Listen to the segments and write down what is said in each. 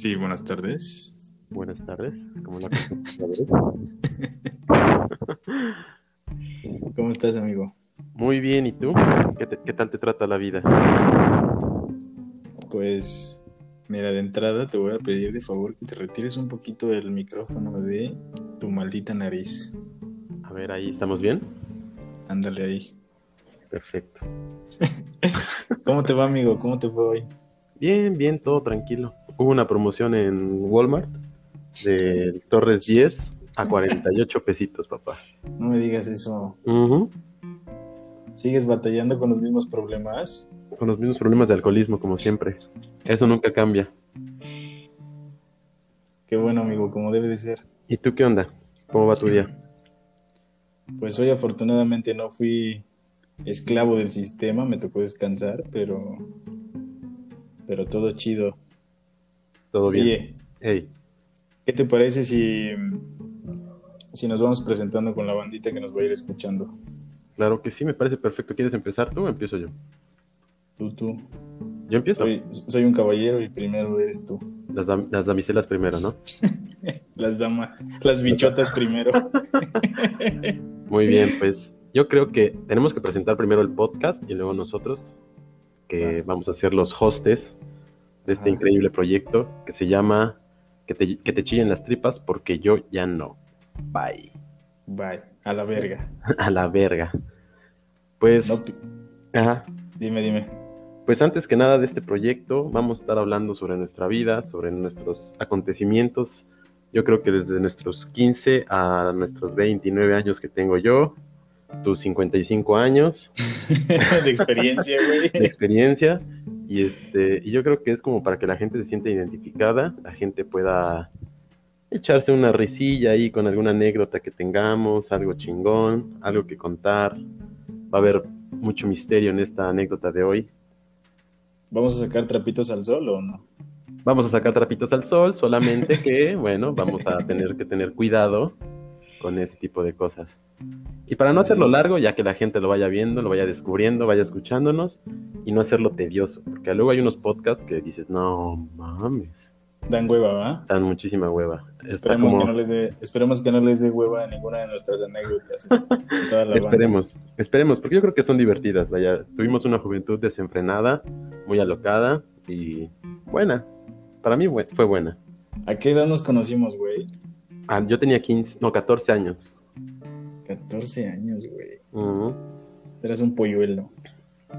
Sí, buenas tardes. Buenas tardes. ¿Cómo la ¿Cómo estás, amigo? Muy bien, ¿y tú? ¿Qué, te- qué tal te trata la vida? Pues, mira, de entrada te voy a pedir de favor que te retires un poquito el micrófono de tu maldita nariz. A ver, ahí estamos bien. Ándale ahí. Perfecto. ¿Cómo te va, amigo? ¿Cómo te fue hoy? Bien, bien, todo tranquilo. Hubo una promoción en Walmart de Torres 10 a 48 pesitos, papá. No me digas eso. Ujú. ¿Sigues batallando con los mismos problemas? Con los mismos problemas de alcoholismo, como siempre. Eso nunca cambia. Qué bueno, amigo, como debe de ser. ¿Y tú qué onda? ¿Cómo va tu día? Pues hoy afortunadamente no fui esclavo del sistema, me tocó descansar, pero pero todo chido. ¿Todo bien? Oye, Hey, ¿qué te parece si si nos vamos presentando con la bandita que nos va a ir escuchando? claro que sí, me parece perfecto. ¿Quieres empezar tú o empiezo yo? Tú, tú. Yo empiezo. Soy, soy un caballero y primero eres tú. Las, dam- las damiselas primero, ¿no? Las damas, las bichotas primero. Muy bien, pues yo creo que tenemos que presentar primero el podcast y luego nosotros, que Va. vamos a ser los hostes de este Ajá. increíble proyecto que se llama Que te, que te chillen las tripas porque yo ya no. Bye. Bye, a la verga. A la verga. Pues, No, ajá. dime, dime. Pues antes que nada de este proyecto, vamos a estar hablando sobre nuestra vida, sobre nuestros acontecimientos. Yo creo que desde nuestros 15 a nuestros 29 años que tengo yo, tus 55 años de experiencia, güey. de experiencia. Y, este, y yo creo que es como para que la gente se sienta identificada, la gente pueda echarse una risilla ahí con alguna anécdota que tengamos, algo chingón, algo que contar. Va a haber mucho misterio en esta anécdota de hoy. ¿Vamos a sacar trapitos al sol o no? Vamos a sacar trapitos al sol, solamente que, bueno, vamos a tener que tener cuidado con ese tipo de cosas. Y para no hacerlo largo, ya que la gente lo vaya viendo, lo vaya descubriendo, vaya escuchándonos, y no hacerlo tedioso, porque luego hay unos podcasts que dices, no mames, Dan hueva, ¿va? dan muchísima hueva. Esperemos, como- que no les dé, esperemos que no les dé hueva a ninguna de nuestras anécdotas. en toda la banda. Esperemos, esperemos, porque yo creo que son divertidas, vaya, tuvimos una juventud desenfrenada, muy alocada, y buena, para mí bu- fue buena. ¿A qué edad nos conocimos, güey? Ah, yo tenía 15, no, 14 años. 14 años, güey. Ujú. Eras un polluelo.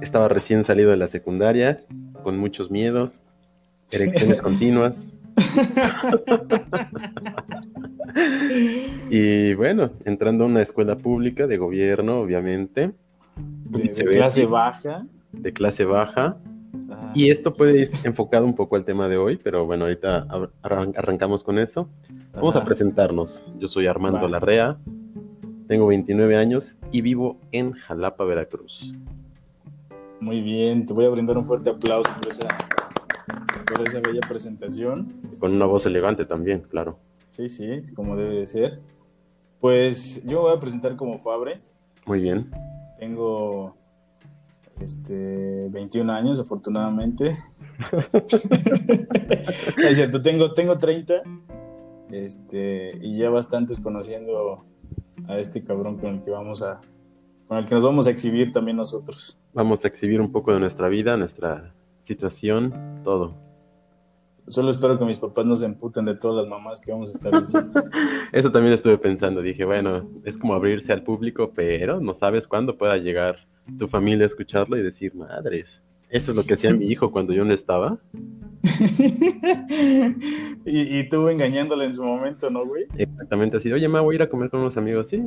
Estaba recién salido de la secundaria, con muchos miedos, erecciones continuas. y bueno, entrando a una escuela pública de gobierno, obviamente, De, clase baja. de clase baja. Ajá. Y esto puede ir enfocado un poco al tema de hoy, pero bueno, ahorita ar- arran- arrancamos con eso. Vamos a presentarnos. Yo soy Armando. Larrea, tengo 29 años y vivo en Jalapa, Veracruz. Muy bien, te voy a brindar un fuerte aplauso por esa, por esa bella presentación. Con una voz elegante también, claro. Sí, sí, como debe de ser. Pues yo me voy a presentar como Fabre. Muy bien. Tengo este 21 años, afortunadamente. es cierto, tengo, tengo 30. Este, y ya bastantes conociendo a este cabrón con el que vamos a con el que nos vamos a exhibir también nosotros. Vamos a exhibir un poco de nuestra vida, nuestra situación, todo. Solo espero que mis papás no se emputen de todas las mamás que vamos a estar diciendo. Eso también estuve pensando. Dije, bueno, es como abrirse al público, pero no sabes cuándo pueda llegar tu familia a escucharlo y decir, madres, eso es lo que hacía mi hijo cuando yo no estaba. y, y tú engañándole en su momento, ¿no, güey? Exactamente así, oye, ma, voy a ir a comer con unos amigos, sí.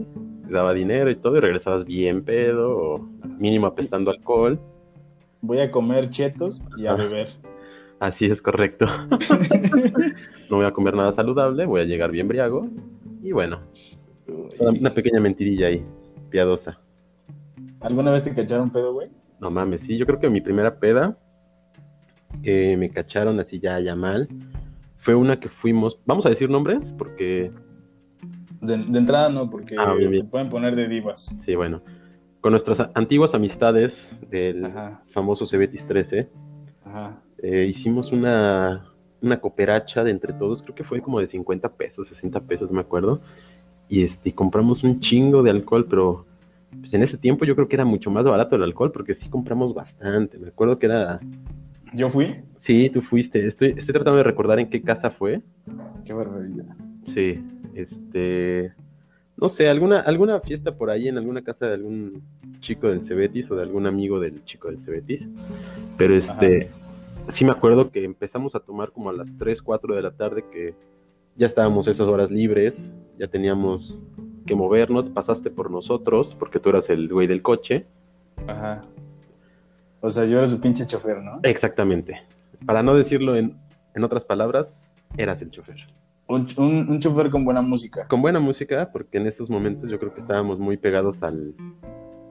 Te daba dinero y todo, y regresabas bien pedo, o mínimo apestando alcohol. Voy a comer chetos y a Ajá. beber. Así es correcto. no voy a comer nada saludable, voy a llegar bien briago. Y bueno, una pequeña mentirilla ahí, piadosa. ¿Alguna vez te cacharon pedo, güey? No mames, sí, yo creo que mi primera peda que me cacharon así ya, ya mal fue una que fuimos, vamos a decir nombres, porque, De, de entrada no, porque Ah, bien, bien. te pueden poner de divas. sí, bueno, con nuestras antiguas amistades del Ajá, famoso Cebetis 13, ajá. eh, hicimos una, una cooperacha de entre todos, creo que fue como de 50 pesos, 60 pesos, me acuerdo. Y este, compramos un chingo de alcohol, pero pues en ese tiempo yo creo que era mucho más barato el alcohol, porque sí compramos bastante. Me acuerdo que era. ¿Yo fui? Sí, tú fuiste. Estoy, estoy tratando de recordar en qué casa fue. Qué barbaridad. Sí, este. No sé, alguna, alguna fiesta por ahí en alguna casa de algún chico del Cebetis o de algún amigo del chico del Cebetis. Pero este, sí me acuerdo que empezamos a tomar como a las 3, 4 de la tarde que ya estábamos esas horas libres, ya teníamos que movernos, pasaste por nosotros porque tú eras el güey del coche. Ajá. O sea, yo era su pinche chofer, ¿no? Exactamente. Para no decirlo en, en otras palabras, eras el chofer. Un, un, un chofer con buena música. Con buena música, porque en estos momentos yo creo que estábamos muy pegados al,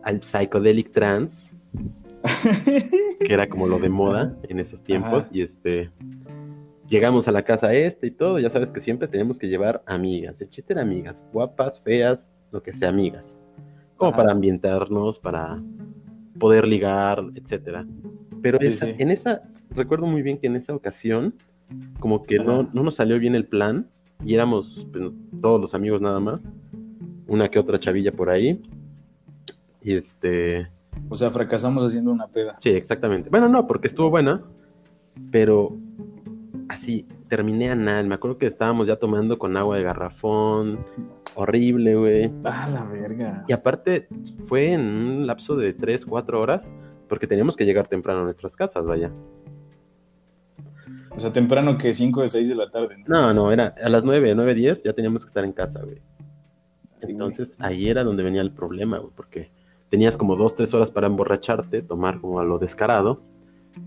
al psychedelic trance, que era como lo de moda en esos tiempos. Ajá. Y este llegamos a la casa este y todo, ya sabes que siempre tenemos que llevar amigas. El chiste era amigas, guapas, feas, lo que sea, amigas. Como Ajá. para ambientarnos, para poder ligar, etcétera. Pero Sí, esa- sí. en esa, recuerdo muy bien que en esa ocasión, como que no, no nos salió bien el plan, y éramos pues, todos los amigos nada más, una que otra chavilla por ahí. Y este, O sea, fracasamos haciendo una peda. Sí, exactamente. Bueno, no, porque estuvo buena, pero así, terminé a nada. Me acuerdo que estábamos ya tomando con agua de garrafón, horrible, güey. Ah, la verga. Y aparte, fue en un lapso de 3, 4 horas, porque teníamos que llegar temprano a nuestras casas, vaya. O sea, temprano que 5 de 6 de la tarde, ¿no? No, no, era a las 9, 9, 10 ya teníamos que estar en casa, güey. Entonces ahí era donde venía el problema, güey, porque tenías como dos, tres horas para emborracharte, tomar como a lo descarado,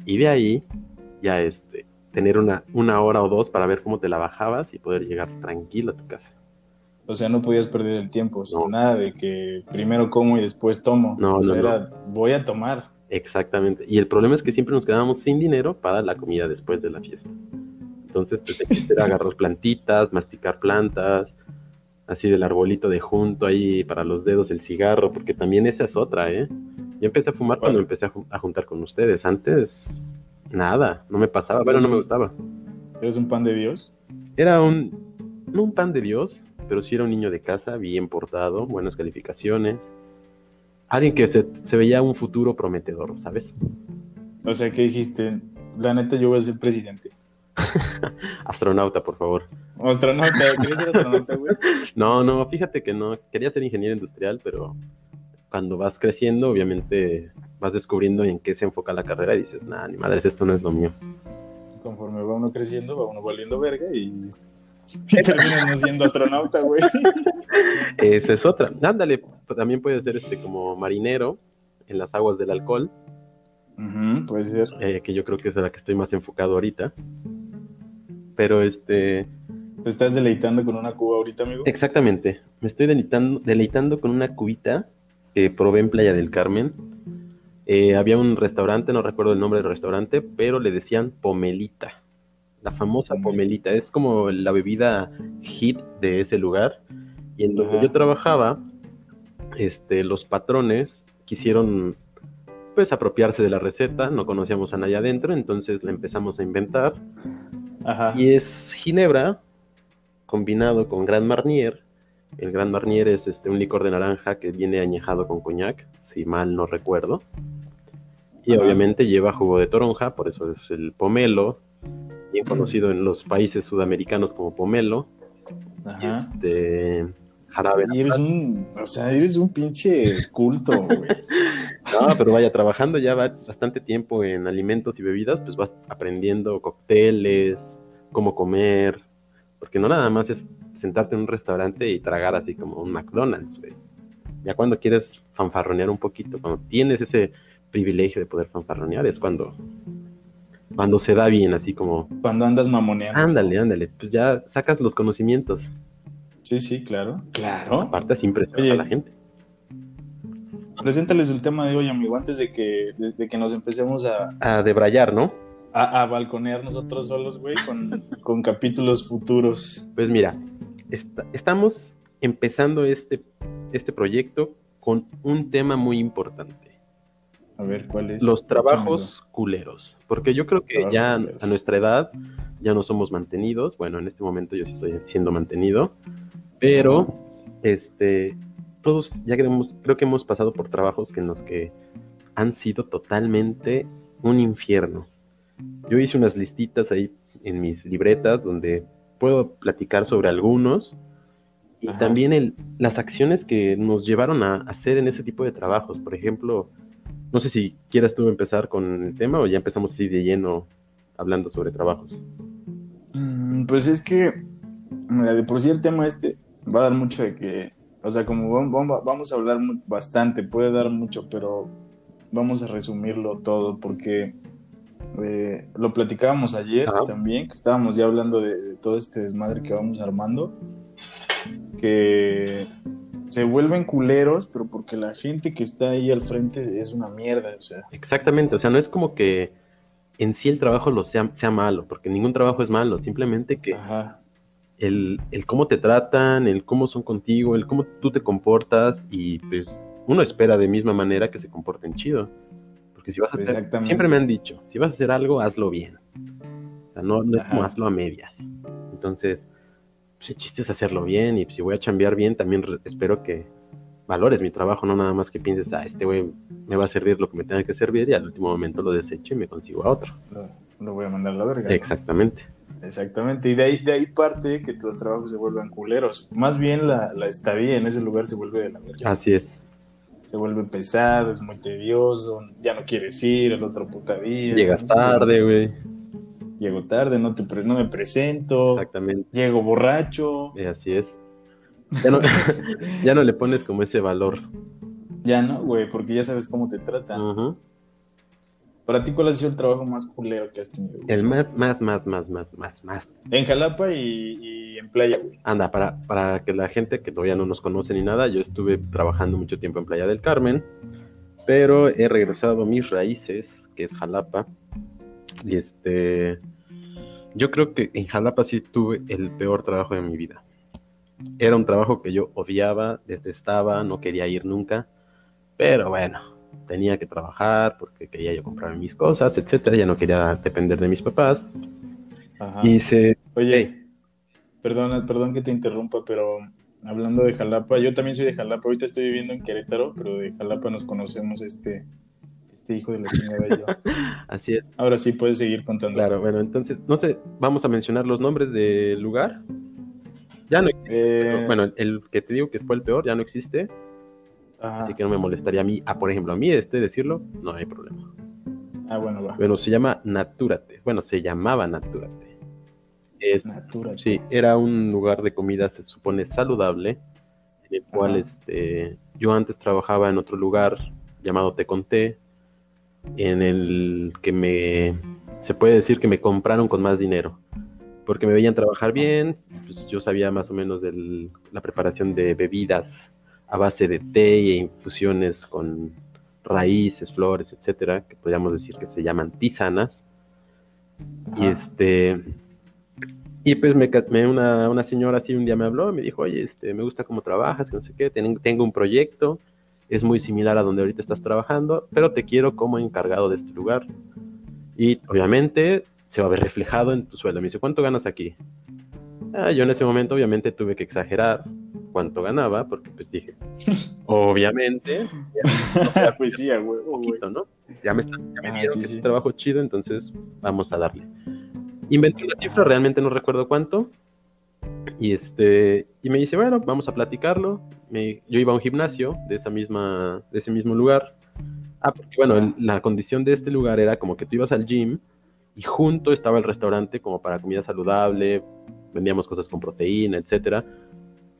y de ahí ya este, tener una, una hora o dos para ver cómo te la bajabas y poder llegar tranquilo a tu casa. O sea, no podías perder el tiempo. O sea, No. nada de que primero como y después tomo. No, o sea, no, era, voy a tomar. Exactamente. Y el problema es que siempre nos quedábamos sin dinero para la comida después de la fiesta. Entonces, pues, te quise agarrar plantitas, masticar plantas, así del arbolito de junto ahí para los dedos el cigarro, porque también esa es otra, ¿eh? Yo empecé a fumar cuando empecé a, jun- a juntar con ustedes. Antes, nada, no me pasaba, bueno, no me gustaba. ¿Eres un pan de Dios? Era un, no un pan de Dios, pero sí era un niño de casa, bien portado, buenas calificaciones. Alguien que se, se veía un futuro prometedor, ¿sabes? O sea, ¿qué dijiste? La neta, yo voy a ser presidente. Astronauta, por favor. Astronauta, ¿quieres ser astronauta, güey? No, no, fíjate que no. Quería ser ingeniero industrial, pero cuando vas creciendo, obviamente vas descubriendo en qué se enfoca la carrera y dices, nah, ni madres, esto no es lo mío. Conforme va uno creciendo, va uno valiendo verga y, y terminas no siendo astronauta, güey. Esa es otra. Ándale, también puedes ser este como marinero en las aguas del alcohol, Ujú, puede ser. eh, que yo creo que es a la que estoy más enfocado ahorita. Pero este, ¿Te estás deleitando con una cuba ahorita, amigo? exactamente, me estoy deleitando, deleitando con una cubita que probé en Playa del Carmen. Eh, había un restaurante, no recuerdo el nombre del restaurante, pero le decían pomelita. La famosa pomelita. Es como la bebida hit de ese lugar. Y en donde Ajá. yo trabajaba, este, los patrones quisieron pues apropiarse de la receta, no conocíamos a nadie adentro, entonces la empezamos a inventar. Ajá. Y es ginebra combinado con Grand Marnier. El Grand Marnier es este, un licor de naranja que viene añejado con coñac, si mal no recuerdo. Y Ajá. obviamente lleva jugo de toronja, por eso es el pomelo, bien conocido en los países sudamericanos como pomelo. Ajá. De jarabe. Y eres un, o sea, eres un pinche culto, güey. No, pero vaya, trabajando ya bastante tiempo en alimentos y bebidas, pues vas aprendiendo cócteles, cómo comer, porque no nada más es sentarte en un restaurante y tragar así como un McDonald's, güey. Ya cuando quieres fanfarronear un poquito, cuando tienes ese privilegio de poder fanfarronear, es cuando, cuando se da bien, así como, Cuando andas mamoneando. ándale, ándale, pues ya sacas los conocimientos, Sí, sí, claro. Claro. aparte así impresionas a la gente. Preséntales el tema de hoy, amigo, antes de que, de, de que nos empecemos a, A debrayar, ¿no? a, a balconear nosotros solos, güey, con, con capítulos futuros. Pues mira, esta- estamos empezando este, este proyecto con un tema muy importante, A ver, ¿cuál es? los trabajos culeros, porque yo creo que Trabajos ya culeros. a nuestra edad ya no somos mantenidos. Bueno, en este momento yo sí estoy siendo mantenido, pero este, todos ya creo que hemos pasado por trabajos que en los que han sido totalmente un infierno. Yo hice unas listitas ahí en mis libretas donde puedo platicar sobre algunos y también el, las acciones que nos llevaron a hacer en ese tipo de trabajos. Por ejemplo, no sé si quieras tú empezar con el tema o ya empezamos así de lleno hablando sobre trabajos. Mm, pues es que, de por sí el tema este va a dar mucho de que, o sea, como vamos a hablar bastante, puede dar mucho, pero vamos a resumirlo todo porque eh, lo platicábamos ayer también, que estábamos ya hablando de, todo este desmadre que vamos armando, que se vuelven culeros, pero porque la gente que está ahí al frente es una mierda, o sea. Exactamente, o sea, no es como que en sí el trabajo lo sea, sea malo, porque ningún trabajo es malo, simplemente que El, el cómo te tratan, el cómo son contigo, el cómo tú te comportas y pues uno espera de misma manera que se comporten chido. Porque si vas a hacer, siempre me han dicho, si vas a hacer algo, hazlo bien. O sea, no, no es como hazlo a medias. Entonces, pues el chiste es hacerlo bien y si voy a chambear bien, también espero que valores mi trabajo, no nada más que pienses, ah, este güey me va a servir lo que me tenga que servir y al último momento lo desecho y me consigo a otro. Lo, voy a mandar a la verga. Exactamente. Exactamente, y de ahí, de ahí parte que tus trabajos se vuelvan culeros. Más bien la, la estadía en ese lugar se vuelve de la verga. Así es se vuelve pesado, es muy tedioso, ya no quieres ir el otro puta día. Llegas tarde, güey. Llego tarde, no, te no me presento. Exactamente. Llego borracho. Y así es. Ya no, ya no le pones como ese valor. Ya no, güey, porque ya sabes cómo te tratan. Para ti, ¿cuál ha sido el trabajo más culero que has tenido? El más, más, más, más, más, más, más. En Jalapa y, en Playa, güey. Anda, para, para que la gente que todavía no nos conoce ni nada, yo estuve trabajando mucho tiempo en Playa del Carmen, pero he regresado a mis raíces, que es Jalapa. Y este. Yo creo que en Jalapa sí tuve el peor trabajo de mi vida. Era un trabajo que yo odiaba, detestaba, no quería ir nunca. Pero bueno, tenía que trabajar porque quería yo comprar mis cosas, etcétera, ya no quería depender de mis papás. Y se... Oye, perdón, perdón que te interrumpa, pero hablando de Jalapa, yo también soy de Jalapa, ahorita estoy viviendo en Querétaro, pero de Jalapa nos conocemos este, este hijo de la chingada y yo. Así es. Ahora sí puedes seguir contando. Claro, bueno, entonces, no sé, vamos a mencionar los nombres del lugar. Ya no existe. Eh, bueno, el que te digo que fue el peor ya no existe. Así que no me molestaría a mí, a por ejemplo, a mí este decirlo, no hay problema. Ah, bueno, va. Bueno, se llama Natúrate. Bueno, se llamaba Natúrate. Es, Natúrate. Sí, era un lugar de comida, se supone, saludable, en el cual este, yo antes trabajaba en otro lugar llamado Te Conté, en el que me, se puede decir que me compraron con más dinero, porque me veían trabajar bien, pues yo sabía más o menos de la preparación de bebidas a base de té e infusiones con raíces, flores, etcétera, que podríamos decir que se llaman tisanas. Y este y pues me, una, una, señora así un día me habló, me dijo, oye, este, me gusta cómo trabajas, que no sé qué, tengo un proyecto, es muy similar a donde ahorita estás trabajando, pero te quiero como encargado de este lugar. Y obviamente se va a ver reflejado en tu sueldo. Me dice, ¿cuánto ganas aquí? Ah, yo en ese momento obviamente tuve que exagerar cuánto ganaba, porque pues dije, obviamente, ya, pues sí, güey, poquito, ¿no? Ya me, ya me ah, dieron que trabajo chido, entonces vamos a darle. Inventé una cifra, realmente no recuerdo cuánto, y este, y me dice, bueno, vamos a platicarlo. Me, yo iba a un gimnasio de esa misma, de ese mismo lugar. Ah, porque bueno, la condición de este lugar era como que tú ibas al gym y junto estaba el restaurante como para comida saludable, vendíamos cosas con proteína, etcétera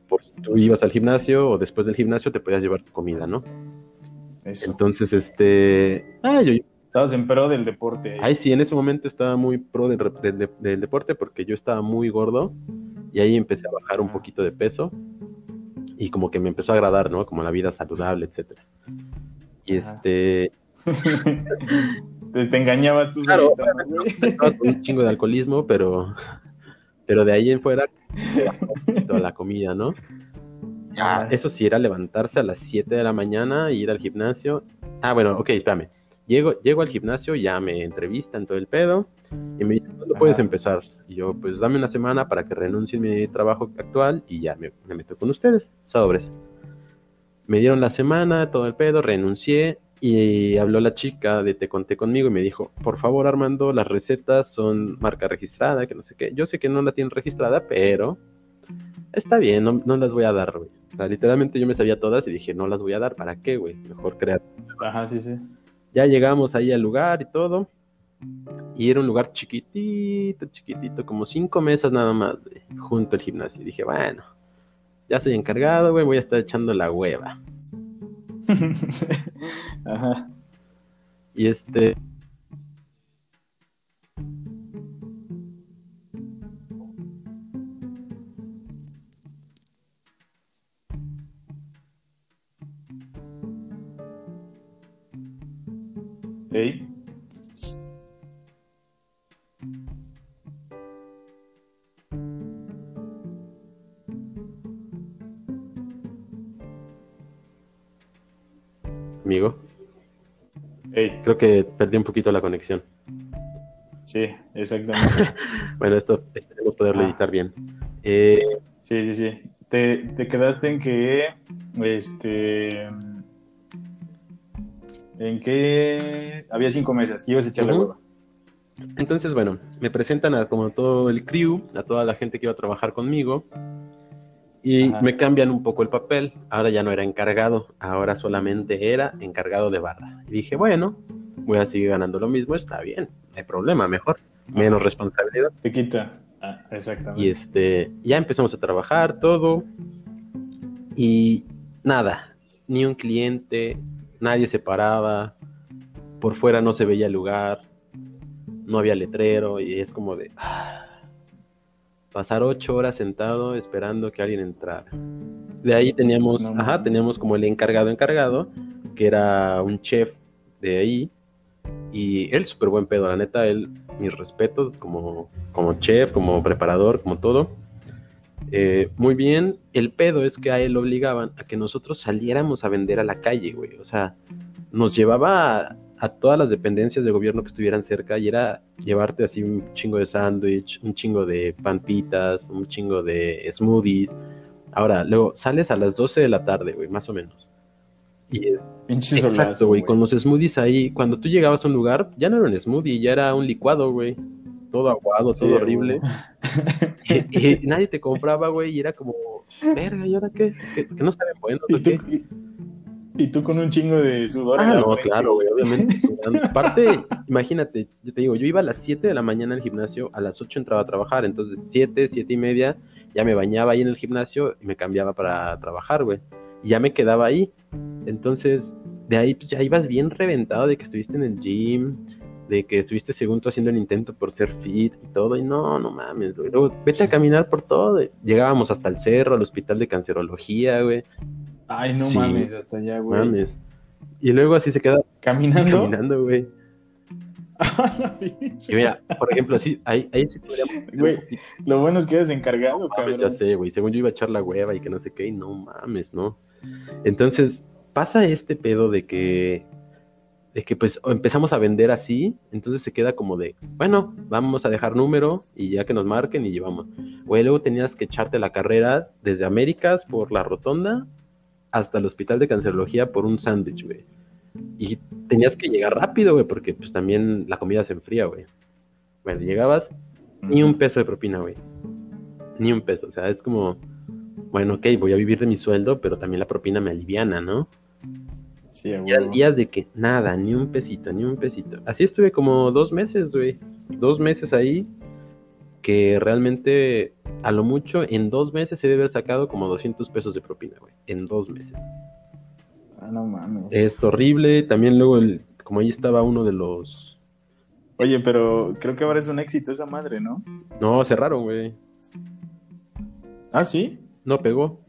por si tú ibas al gimnasio o después del gimnasio te podías llevar tu comida, ¿no? Entonces, este... Ah, yo... Estabas en pro del deporte. Ahí sí, en ese momento estaba muy pro del, deporte porque yo estaba muy gordo y ahí empecé a bajar un poquito de peso y como que me empezó a agradar, ¿no? Como la vida saludable, etcétera. Y este... te engañabas tú claro, un chingo de alcoholismo, pero pero de ahí en fuera toda la comida, ¿no? Ah, eso sí, era levantarse a las 7 de la mañana, ir al gimnasio. Ah, bueno, ok, espérame. Llego, llego al gimnasio, ya me entrevistan todo el pedo y me dicen, ¿cuándo puedes empezar? Y yo, pues dame una semana para que renuncie mi trabajo actual y ya me, me meto con ustedes, sobres. Me dieron la semana, todo el pedo, renuncié y habló la chica de Te Conté conmigo y me dijo, por favor Armando, las recetas son marca registrada, que no sé qué. Yo sé que no la tienen registrada, pero está bien, no, no las voy a dar, güey. O sea, literalmente yo me sabía todas y dije, no las voy a dar, ¿para qué, güey? Mejor crear. Ajá, sí, sí. Ya llegamos ahí al lugar y todo. Y era un lugar chiquitito, chiquitito, como cinco mesas nada más, güey, junto al gimnasio. Y dije, bueno, ya soy encargado, güey, voy a estar echando la hueva. Ajá. Y este. Ey. Amigo, Ey. creo que perdí un poquito la conexión. Sí, exactamente. Bueno, esto esperemos poderlo Ah. editar bien. Eh, Sí, sí, sí. Te, te quedaste en que. Este. En que. Había cinco mesas, que ibas a echar la hueva. entonces, bueno, me presentan a como todo el crew, a toda la gente que iba a trabajar conmigo. Y Ajá. me cambian un poco el papel. Ahora ya no era encargado, ahora solamente era encargado de barra. Y dije, bueno, voy a seguir ganando lo mismo, está bien, no hay problema, mejor, menos responsabilidad. Te quita. Ah, exactamente. Y este, ya empezamos a trabajar todo. Y nada, ni un cliente, nadie se paraba, por fuera no se veía el lugar, no había letrero y es como de ah, pasar ocho horas sentado esperando que alguien entrara. De ahí teníamos, No ajá, teníamos como el encargado encargado, que era un chef de ahí, y él súper buen pedo, la neta, él, mis respetos como, como chef, como preparador, como todo. Eh, muy bien, el pedo es que a él lo obligaban a que nosotros saliéramos a vender a la calle, güey. O sea, nos llevaba a, a todas las dependencias de gobierno que estuvieran cerca y era llevarte así un chingo de sándwich, un chingo de panpitas, un chingo de smoothies. Ahora, luego sales a las 12 de la tarde, güey, más o menos. Y Pinche Exacto, güey, con los smoothies ahí, cuando tú llegabas a un lugar, ya no era un smoothie, ya era un licuado, güey. Todo aguado, Sí, todo horrible. Y, y nadie te compraba, güey, y era como, verga, ¿y ahora qué? ¿Que, que no saben buenos ¿Y o qué? tú, y, y tú con un chingo de sudor. Ah, no, claro, güey, obviamente. Aparte, imagínate, yo te digo, yo iba a las 7 de la mañana al gimnasio, a las 8 entraba a trabajar, entonces 7, 7 y media, ya me bañaba ahí en el gimnasio y me cambiaba para trabajar, güey. Y ya me quedaba ahí. Entonces, de ahí pues ya ibas bien reventado de que estuviste en el gym, de que estuviste según tú haciendo el intento por ser fit y todo, y no, no mames, güey. Luego, vete a caminar por todo. Llegábamos hasta el cerro, al hospital de cancerología, güey. Ay, no Sí. mames, hasta allá, güey. Mames. Y luego así se queda ¿Caminando? caminando, güey. Y mira, por ejemplo, sí, ahí, ahí sí podríamos... Güey, Lo bueno es que eres encargado, No mames, ya cabrón. sé, güey. Según yo iba a echar la hueva y que no sé qué, y no mames, ¿no? Entonces, pasa este pedo de que, de que pues empezamos a vender así, entonces se queda como de, bueno, vamos a dejar número y ya que nos marquen y llevamos. Güey, luego tenías que echarte la carrera desde Américas por la rotonda hasta el hospital de cancerología por un sándwich, güey. Y tenías que llegar rápido, güey, porque pues también la comida se enfría, güey. Bueno, llegabas ni un peso de propina, güey. Ni un peso. O sea, es como, bueno, ok, voy a vivir de mi sueldo, pero también la propina me aliviana, ¿no? Sí, Y huevo. días de que nada, ni un pesito, ni un pesito. Así estuve como dos meses, güey. Dos meses ahí, que realmente, a lo mucho, en dos meses se debe haber sacado como 200 pesos de propina, güey. En dos meses. Ah, no mames. Es horrible. También luego, el, como ahí estaba uno de los... Oye, pero creo que ahora es un éxito esa madre, ¿no? No, cerraron, güey. Ah, sí. No pegó.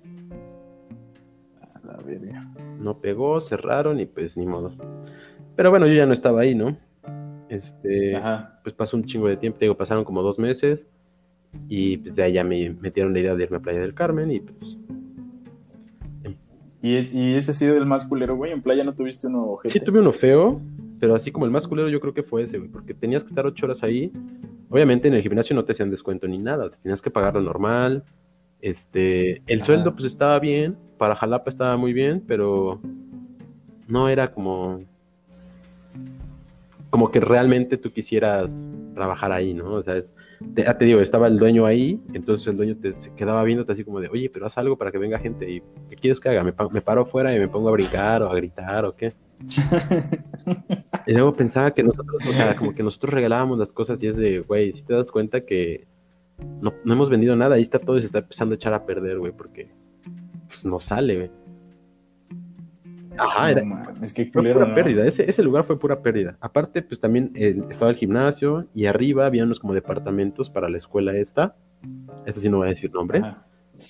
Verga. no pegó, cerraron y pues ni modo. Pero bueno, yo ya no estaba ahí, ¿no? Este, Ajá. pues pasó un chingo de tiempo, te digo, pasaron como dos meses y pues de ya me metieron la idea de irme a Playa del Carmen y pues ¿Y, es, y ese ha sido el más culero, güey. En playa no tuviste uno ojete. sí tuve uno feo, pero así como el más culero yo creo que fue ese, güey, porque tenías que estar ocho horas ahí Obviamente en el gimnasio no te hacían descuento ni nada, tenías que pagar lo normal. Este, el Ajá. sueldo pues estaba bien, para Jalapa estaba muy bien, pero no era como como que realmente tú quisieras trabajar ahí, ¿no? O sea, es, te, ya te digo, estaba el dueño ahí, entonces el dueño te se quedaba viéndote así como de, oye, pero haz algo para que venga gente. ¿Y qué quieres que haga? ¿Me, pa- me paro afuera y me pongo a brincar o a gritar o qué? Y luego pensaba que nosotros, o sea, como que nosotros regalábamos las cosas y es de, güey, si te das cuenta que no, no hemos vendido nada, ahí está todo y se está empezando a echar a perder, güey, porque pues, no sale, güey. Ajá, No era, mames, qué fue culero, pura ¿no? pérdida, ese, ese lugar fue pura pérdida. Aparte, pues también eh, estaba el gimnasio y arriba había unos como departamentos para la escuela esta. Esta sí no voy a decir nombre. Ajá.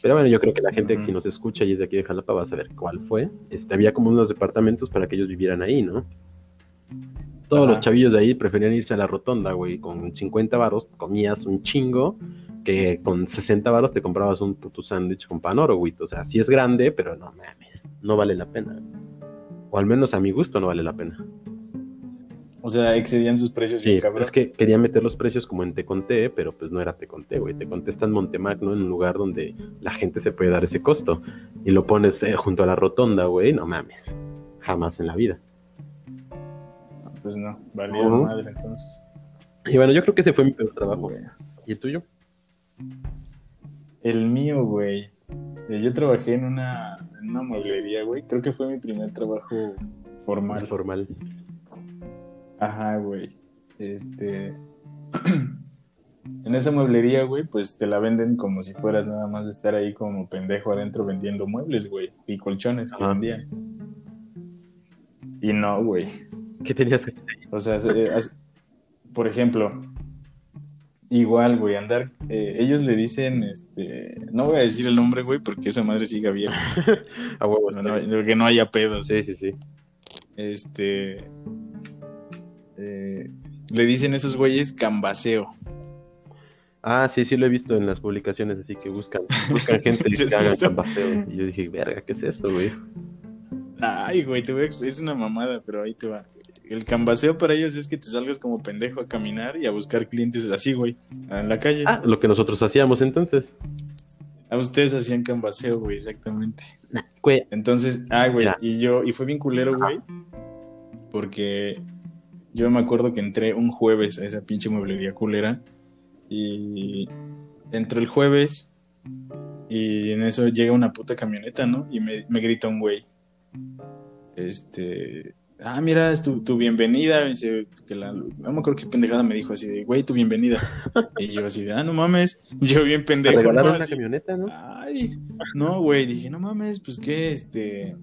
Pero bueno, yo creo que la gente que si nos escucha y es de aquí de Jalapa va a saber cuál fue. Este, había como unos departamentos para que ellos vivieran ahí, ¿no? Todos Ajá. los chavillos de ahí preferían irse a la rotonda, güey. Con 50 varos comías un chingo, que con 60 varos te comprabas un puto sándwich con pan oro, güey. O sea, sí es grande, pero no mames, no vale la pena. O al menos a mi gusto no vale la pena. O sea, excedían sus precios Sí, bien cabrón. es que quería meter los precios como en Teconté, pero pues no era Teconté, güey. Teconté está en Montemagno, en un lugar donde la gente se puede dar ese costo. Y lo pones eh, junto a la rotonda, güey, no mames. Jamás en la vida. Pues no, valió Ujú. madre entonces. Y bueno, yo creo que ese fue mi peor trabajo. ¿Y el tuyo? El mío, güey. Eh, Yo trabajé en una, en una mueblería, güey. Creo que fue mi primer trabajo formal. Formal. Ajá, güey. Este. en esa mueblería, güey, pues te la venden como si fueras nada más de estar ahí como pendejo adentro vendiendo muebles, güey. Y colchones que Ajá. vendían. Y no, güey. ¿Qué tenías que hacer? O sea, se- as- por ejemplo, igual, güey, andar. eh, ellos le dicen, este. No voy a decir el nombre, güey, porque esa madre sigue abierta. A huevo, No, no, que no haya pedos. Sí, sí, sí. Este. eh, le dicen esos güeyes cambaseo. Ah, sí, sí lo he visto en las publicaciones, así que buscan, buscan gente ¿Sí has que haga cambaseo. Y yo dije, verga, ¿qué es eso, güey? Ay, güey, te voy a es una mamada, pero ahí te va. El cambaseo para ellos es que te salgas como pendejo a caminar y a buscar clientes así, güey, en la calle. Ah, lo que nosotros hacíamos entonces. A ustedes hacían cambaseo, güey, exactamente. Nah, güey. Entonces, ah, güey, y yo, y fue bien culero, güey, porque yo me acuerdo que entré un jueves a esa pinche mueblería culera y entré el jueves y en eso llega una puta camioneta, ¿no? Y me, me grita un güey, este, ah, mira, es tu, tu bienvenida, y dice, que la, no me acuerdo qué pendejada me dijo así de, güey, tu bienvenida. Y yo así de, ah, no mames, yo bien pendejo, ¿no? una Así, camioneta, ¿no? Ay, no, güey, dije, no mames, pues qué, este.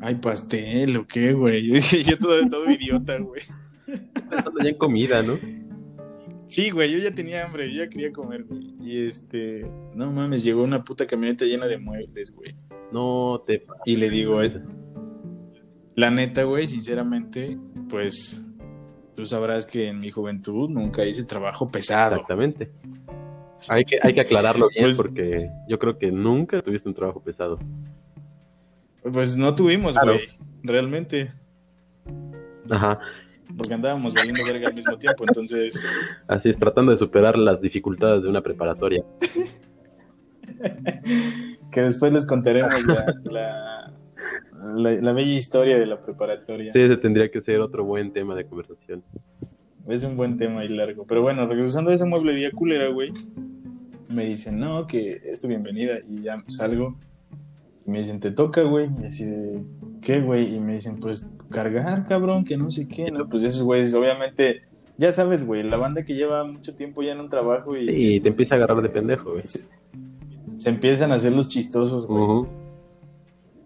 Ay, pastel o qué, güey. Yo dije, yo todo, todo idiota, güey. Pensando ya en comida, ¿no? Sí, güey, yo ya tenía hambre, yo ya quería comer, güey. Y este, no mames, llegó una puta camioneta llena de muebles, güey. No te Y le digo, eh, la neta, güey, sinceramente, pues tú sabrás que en mi juventud nunca hice trabajo pesado. Exactamente. Hay que, hay que aclararlo bien Pues- porque yo creo que nunca tuviste un trabajo pesado. Pues no tuvimos, Claro. güey, realmente. Ajá. Porque andábamos valiendo verga al mismo tiempo, entonces. Así es, tratando de superar las dificultades de una preparatoria. que después les contaremos la, la, la- la bella historia de la preparatoria. Sí, ese tendría que ser otro buen tema de conversación. Es un buen tema y largo. Pero bueno, regresando a esa mueblería culera, güey, me dicen, no, que es tu bienvenida. Y ya salgo. Y me dicen, te toca, güey. Y así de, ¿qué, güey? Y me dicen, pues cargar, cabrón, que no sé qué. No, pues esos güeyes, obviamente, ya sabes, güey, la banda que lleva mucho tiempo ya en un trabajo y Sí, te empieza a agarrar de pendejo, güey. se, se empiezan a hacer los chistosos, güey.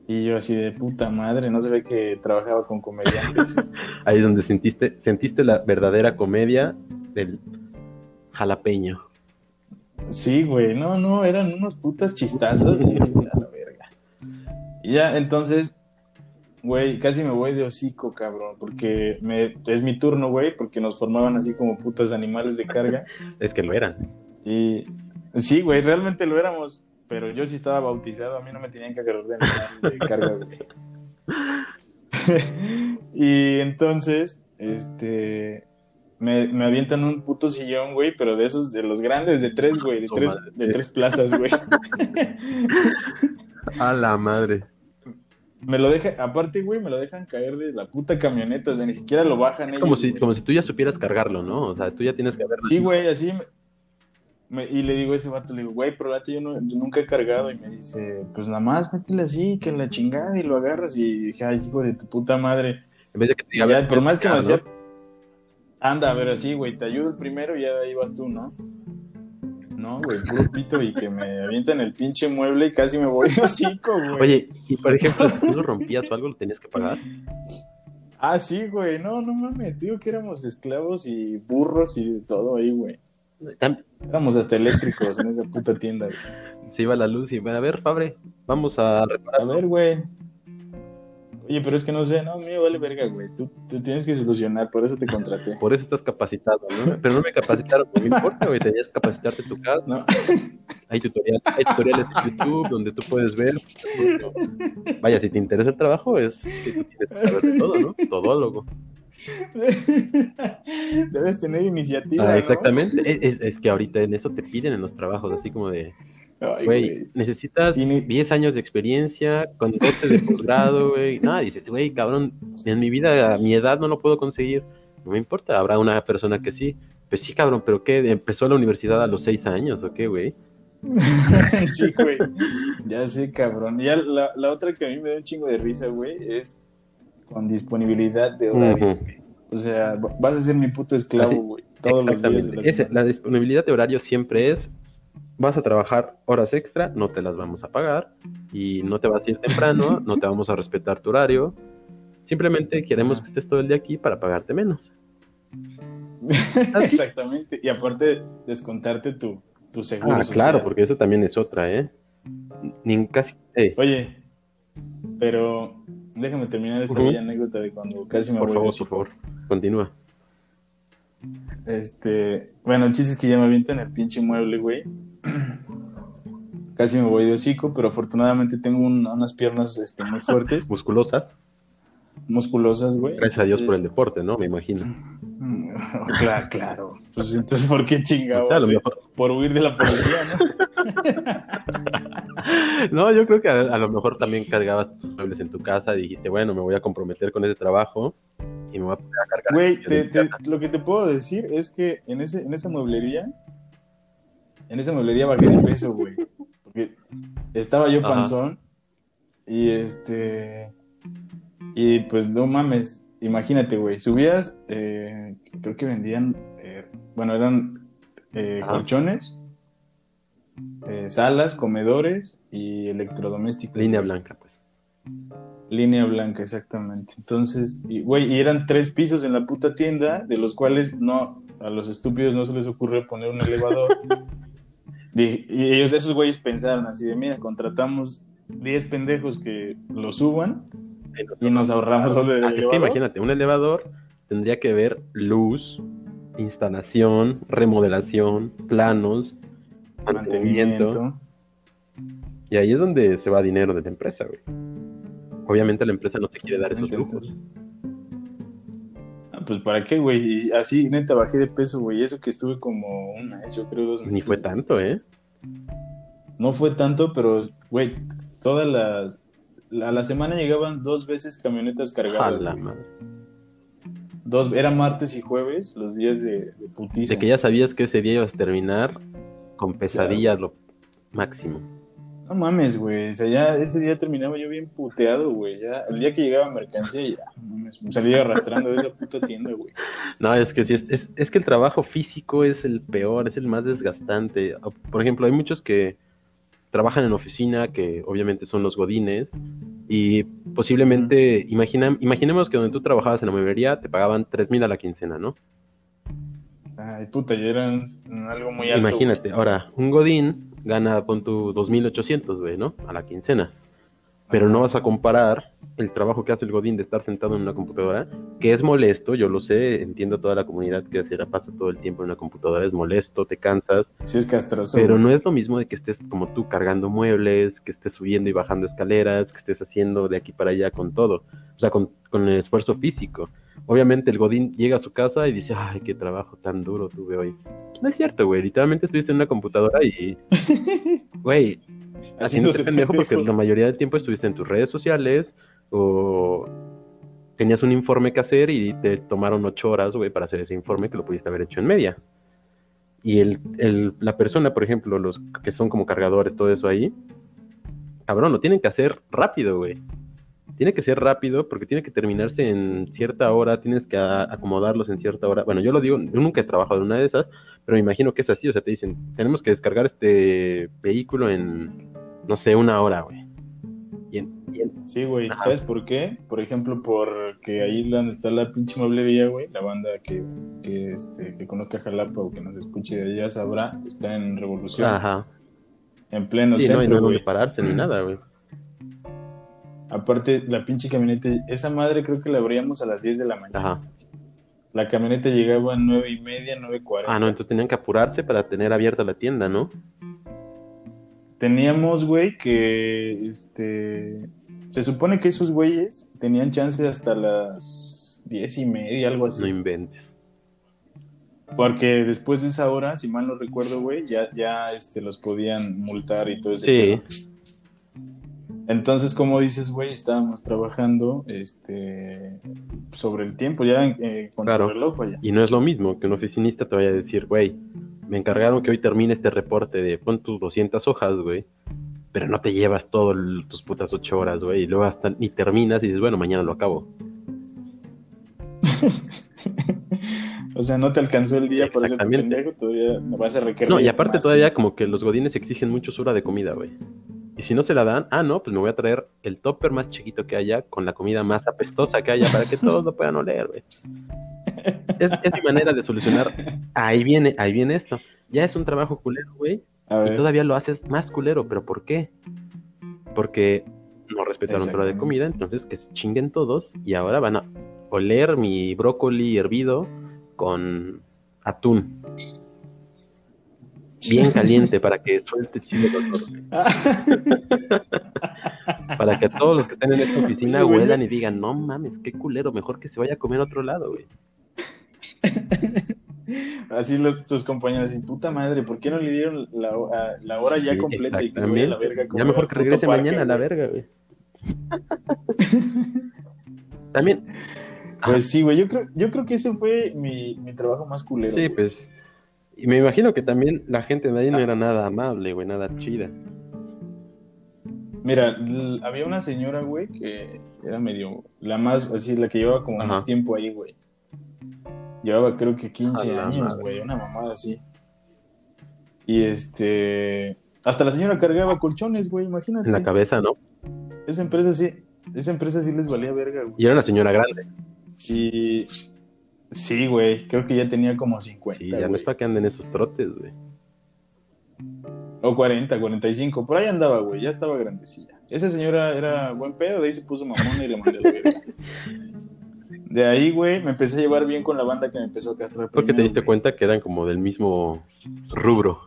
Y yo así de puta madre, no se ve que trabajaba con comediantes. Ahí es donde sentiste, sentiste la verdadera comedia del jalapeño. sí, güey, no, no, eran unos putas chistazos. Y así, a la verga. Y ya, entonces, güey, casi me voy de hocico, cabrón, porque me, es mi turno, güey, porque nos formaban así como putas animales de carga. Es que lo eran. Y sí, güey, realmente lo éramos, pero yo sí estaba bautizado, a mí no me tenían que agarrar de animal de carga, güey. y entonces, este, me, me avientan un puto sillón, güey, pero de esos, de los grandes, de tres, güey, de, tres, de tres plazas, güey. A la madre. Me lo deja, aparte, güey, me lo dejan caer de la puta camioneta, o sea, ni siquiera lo bajan ellos. Como si, güey. como si tú ya supieras cargarlo, ¿no? O sea, tú ya tienes que haber. Sí, güey, así. Me- y le digo a ese vato, le digo, güey, pero la yo, no, yo nunca he cargado. Y me dice, pues nada más métele así, que la chingada, y lo agarras. Y dije, ay, hijo de tu puta madre. En vez de que te diga, ya, por más que me hacía, anda, a ver, así, güey, te ayudo el primero y ya de ahí vas tú, ¿no? No, güey, puro pito y que me avientan el pinche mueble y casi me voy de hocico, güey. Oye, y por ejemplo, si tú lo rompías o algo, lo tenías que pagar. Ah, sí, güey, no, no mames, digo que éramos esclavos y burros y de todo ahí, güey. Éramos hasta eléctricos en esa puta tienda, güey. Se iba la luz y, a ver, Fabre, vamos a reparar. A ver, güey. Oye, pero es que no sé, no, mío vale verga, güey. Tú te tienes que solucionar, por eso te contraté. Por eso estás capacitado, ¿no? Pero no me capacitaron, no me importa, güey. Tenías que capacitarte en tu casa. No, Hay, tutorial, hay tutoriales en YouTube donde tú puedes ver. Vaya, si te interesa el trabajo, es que tú tienes que saber de todo, ¿no? Todólogo. debes tener iniciativa. Ah, exactamente. Es, es- es que ahorita en eso te piden en los trabajos, así como de, Ay, güey, güey. necesitas Y ni- 10 años de experiencia con 12 de posgrado, güey. Nada, dices, güey, cabrón, en mi vida, a mi edad no lo puedo conseguir. No me importa, habrá una persona que sí. Pues sí, cabrón, pero ¿qué? ¿Empezó la universidad a los 6 años o qué, güey? sí, güey. Ya sé, cabrón. Ya la, la otra que a mí me da un chingo de risa, güey, es con disponibilidad de horario. O sea, va- vas a ser mi puto esclavo, güey. Todos los días de la Ese- la disponibilidad de horario siempre es, vas a trabajar horas extra, no te las vamos a pagar y no te vas a ir temprano, no te vamos a respetar tu horario. Simplemente queremos que estés todo el día aquí para pagarte menos. Exactamente. Y aparte, descontarte tu, tu seguro. Ah, social. claro, porque eso también es otra, ¿eh? Ni casi... eh, Oye, pero déjame terminar esta Ujú. bella anécdota de cuando casi me por voy favor, de por favor, continúa. Este, bueno, el chiste es que ya me avientan el pinche mueble, güey. Casi me voy de hocico, pero afortunadamente tengo un- unas piernas este, muy fuertes, Musculosa, musculosas, güey. gracias a Dios por el deporte, ¿no? Me imagino. Claro, claro. Pues entonces, ¿por qué O chingado? sea, a lo mejor- Por huir de la policía, ¿no? No, yo creo que a, a lo mejor también cargabas tus muebles en tu casa y dijiste, bueno, me voy a comprometer con ese trabajo y me voy a poner a cargar. Güey, te- lo que te puedo decir es que en, ese, en esa mueblería, en esa mueblería bajé de peso, güey. Porque estaba yo Ajá. panzón y este. Y pues no mames, imagínate, güey. Subías, eh, creo que vendían, eh, bueno, eran eh, colchones, eh, salas, comedores y electrodomésticos. Línea blanca, pues. Línea blanca, exactamente. Entonces, y, güey, y eran tres pisos en la puta tienda, de los cuales no, a los estúpidos no se les ocurre poner un elevador. Y ellos, esos güeyes pensaron así de, mira, contratamos 10 pendejos que lo suban y nos ahorramos lo del Ah, es que elevador. imagínate, un elevador tendría que ver luz, instalación, remodelación, planos, mantenimiento. mantenimiento. Y ahí es donde se va dinero de la empresa, güey. Obviamente la empresa no te quiere dar esos lujos. ah, pues para qué, güey. Y así, neta, bajé de peso, güey. Eso que estuve como un mes, yo creo dos meses. Ni fue tanto, ¿eh? No fue tanto, pero, güey, toda la, la, a la semana llegaban dos veces camionetas A cargadas. la güey. madre. Dos, era martes y jueves, los días de, de putiza. De que ya sabías que ese día ibas a terminar con pesadillas lo máximo. No mames, güey. O sea, ya ese día terminaba yo bien puteado, güey. Ya, el día que llegaba mercancía, ya, mames, me salía arrastrando de esa puta tienda, güey. No, es que sí, es, es, es que el trabajo físico es el peor, es el más desgastante. Por ejemplo, hay muchos que trabajan en oficina, que obviamente son los godines, y posiblemente, imagina, imaginemos que donde tú trabajabas en la mueblería te pagaban tres mil a la quincena, ¿no? Ay, puta, ya eran algo muy alto. Imagínate, güey. ahora, un godín gana, pon tu 2.800, güey, ¿no? A la quincena. Pero no vas a comparar el trabajo que hace el godín de estar sentado en una computadora, que es molesto, yo lo sé, entiendo toda la comunidad que se la pasa todo el tiempo en una computadora, es molesto, te cansas, Sí es castroso. pero no es lo mismo de que estés como tú cargando muebles, que estés subiendo y bajando escaleras, que estés haciendo de aquí para allá con todo, o sea, con, con el esfuerzo físico. Obviamente el Godín llega a su casa y dice, ay, qué trabajo tan duro tuve hoy. No es cierto, güey. Literalmente estuviste en una computadora y, güey, haciéndose pendejo porque la mayoría del tiempo estuviste en tus redes sociales o tenías un informe que hacer y te tomaron ocho horas, güey, para hacer ese informe que lo pudiste haber hecho en media. Y el, el, la persona, por ejemplo, los que son como cargadores, todo eso ahí, cabrón, lo tienen que hacer rápido, güey. Tiene que ser rápido porque tiene que terminarse en cierta hora, tienes que acomodarlos en cierta hora. Bueno, yo lo digo, yo nunca he trabajado en una de esas, pero me imagino que es así, o sea, te dicen, tenemos que descargar este vehículo en, no sé, una hora, güey. Sí, güey, ¿sabes por qué? Por ejemplo, porque ahí donde está la pinche mueblería, güey, la banda que, que, este, que conozca Jalapa o que nos escuche de allá sabrá, está en Revolución. Ajá. En pleno sí, centro, no hay pararse ni nada, güey. Aparte, la pinche camioneta, esa madre creo que la abríamos a las 10 de la mañana. Ajá. La camioneta llegaba a nueve y media, 9.40. Ah, no, entonces tenían que apurarse para tener abierta la tienda, ¿no? Teníamos, güey, que este. Se supone que esos güeyes tenían chance hasta las diez y media, algo así. No inventes. Porque después de esa hora, si mal no recuerdo, güey, ya, ya este, los podían multar y todo eso. Sí. Entonces, como dices, güey, estábamos trabajando este, sobre el tiempo, ya eh, con el reloj, Y no es lo mismo que un oficinista te vaya a decir, güey, me encargaron que hoy termine este reporte de pon tus 200 hojas, güey, pero no te llevas todas tus putas 8 horas, güey, y luego hasta ni terminas y dices, bueno, mañana lo acabo. o sea, no te alcanzó el día por ese pendejo, todavía no vas a requerir. No, y aparte todavía como que los godines exigen mucho su hora de comida, güey. Y si no se la dan, ah, no, pues me voy a traer el topper más chiquito que haya con la comida más apestosa que haya para que todos lo puedan oler, güey. Es, mi manera de solucionar. Ahí viene, ahí viene esto. Ya es un trabajo culero, güey. Y todavía lo haces más culero, pero ¿por qué? Porque no respetaron hora de comida, entonces que se chinguen todos y ahora van a oler mi brócoli hervido con atún bien caliente para que suelte chile para que todos los que estén en esta oficina huelan y digan, no mames, qué culero, mejor que se vaya a comer a otro lado, güey. Así los, tus compañeros, y puta madre, ¿por qué no le dieron la, hora ya completa y que se vaya a la verga? ya mejor que regrese mañana a la verga, güey. También. Pues sí, güey, yo creo, yo creo que ese fue mi, mi trabajo más culero. Sí, pues y me imagino que también la gente de ahí no era nada amable, güey, nada chida. Mira, había una señora, güey, que era medio, la más, así, la que llevaba como más tiempo ahí, güey. Llevaba creo que 15 años, güey, una mamada así. Y este, hasta la señora cargaba colchones, güey, imagínate. En la cabeza, ¿no? Esa empresa sí, esa empresa sí les valía verga, güey. Y era una señora grande. Y Sí, güey, creo que ya tenía como 50. Y ya no está que anden esos trotes, güey. O 40, 45, por ahí andaba, güey, ya estaba grandecilla. Esa señora era buen pedo, de ahí se puso mamón y le mandé la verga. De ahí, güey, me empecé a llevar bien con la banda que me empezó a castrar. Porque te diste cuenta que eran como del mismo rubro.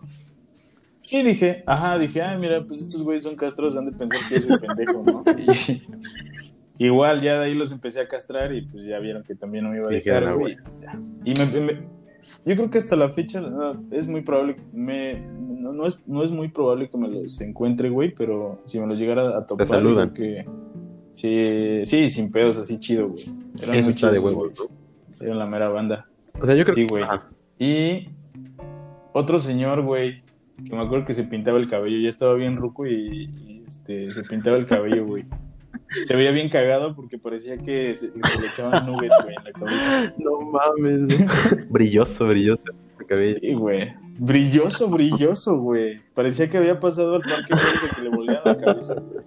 Y dije, ajá, dije, ah, mira, pues estos güeyes son castros, han de pensar que yo soy pendejo, ¿no? Y, Igual ya de ahí los empecé a castrar y pues ya vieron que también no me iba a dejar, güey. Y me, yo creo que hasta la fecha es muy probable, me, no, es, no es muy probable que me los encuentre, güey, pero si me los llegara a topar, Te saludan. Que, sí, sí, sin pedos, así chido, güey. Eran muy de huevo, Eran la mera banda. O sea, yo creo sí, güey. Y otro señor, güey, que me acuerdo que se pintaba el cabello, ya estaba bien ruco y, y este, se pintaba el cabello, güey. Se veía bien cagado porque parecía que, se, le echaban nubes, güey, en la cabeza. No mames. brilloso, brilloso. Sí, güey. Brilloso, brilloso, güey. Parecía que había pasado al parque ese que le volvían la cabeza, güey.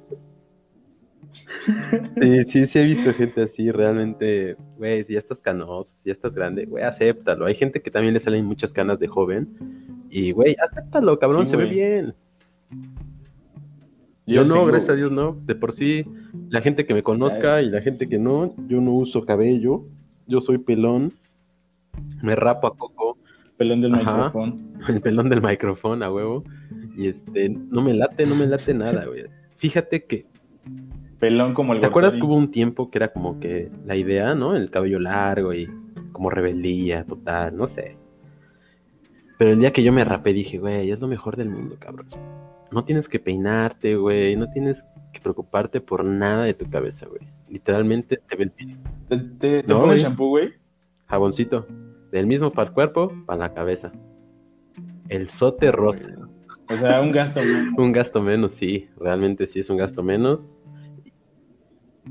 Sí, sí, sí he visto gente así, realmente, güey, si ya estás canoso, si ya estás grande, güey, acéptalo. Hay gente que también le salen muchas canas de joven y, güey, acéptalo, cabrón, se ve bien. Yo, no, gracias a Dios no. De por sí, la gente que me conozca y la gente que no, yo no uso cabello. Yo soy pelón. Me rapo a coco. Pelón del micrófono. El pelón del micrófono, a huevo. Y este, no me late, no me late nada, güey. Fíjate que Pelón como el ¿Te acuerdas que hubo un tiempo que era como que la idea, ¿no? El cabello largo y como rebeldía total, no sé. Pero el día que yo me rapé dije, güey, es lo mejor del mundo, cabrón. No tienes que peinarte, güey. No tienes que preocuparte por nada de tu cabeza, güey. Literalmente te ve el piso. ¿Te, te, te No, pones shampoo, güey? jaboncito. Del mismo para el cuerpo, para la cabeza. El sote rosa. O sea, un gasto menos. Un gasto menos, sí. Realmente sí es un gasto menos.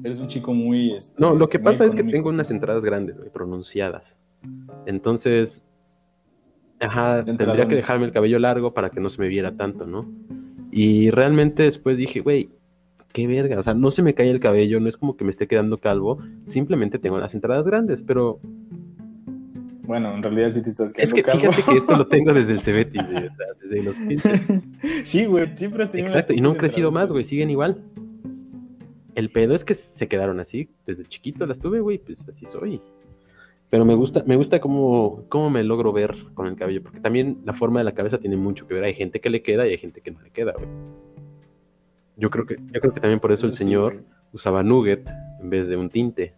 Eres un chico muy... este, No, lo que pasa es que tengo unas entradas grandes, güey, pronunciadas. Entonces, ajá, tendría que dejarme el cabello largo para que no se me viera tanto, ¿no? Y realmente después dije, güey, qué verga, o sea, no se me cae el cabello, no es como que me esté quedando calvo, simplemente tengo las entradas grandes, pero Bueno, en realidad sí te estás es quedando que calvo. fíjate que esto lo tengo desde el o sea, desde los 15. sí, güey, siempre has tenido Exacto, y no han crecido más, güey, siguen igual. El pedo es que se quedaron así, desde chiquito las tuve, güey, pues así soy. Pero me gusta, me gusta cómo, cómo me logro ver con el cabello, porque también la forma de la cabeza tiene mucho que ver. Hay gente que le queda y hay gente que no le queda, güey. Yo creo que, yo creo que también por eso, el sí, señor güey. usaba nugget en vez de un tinte.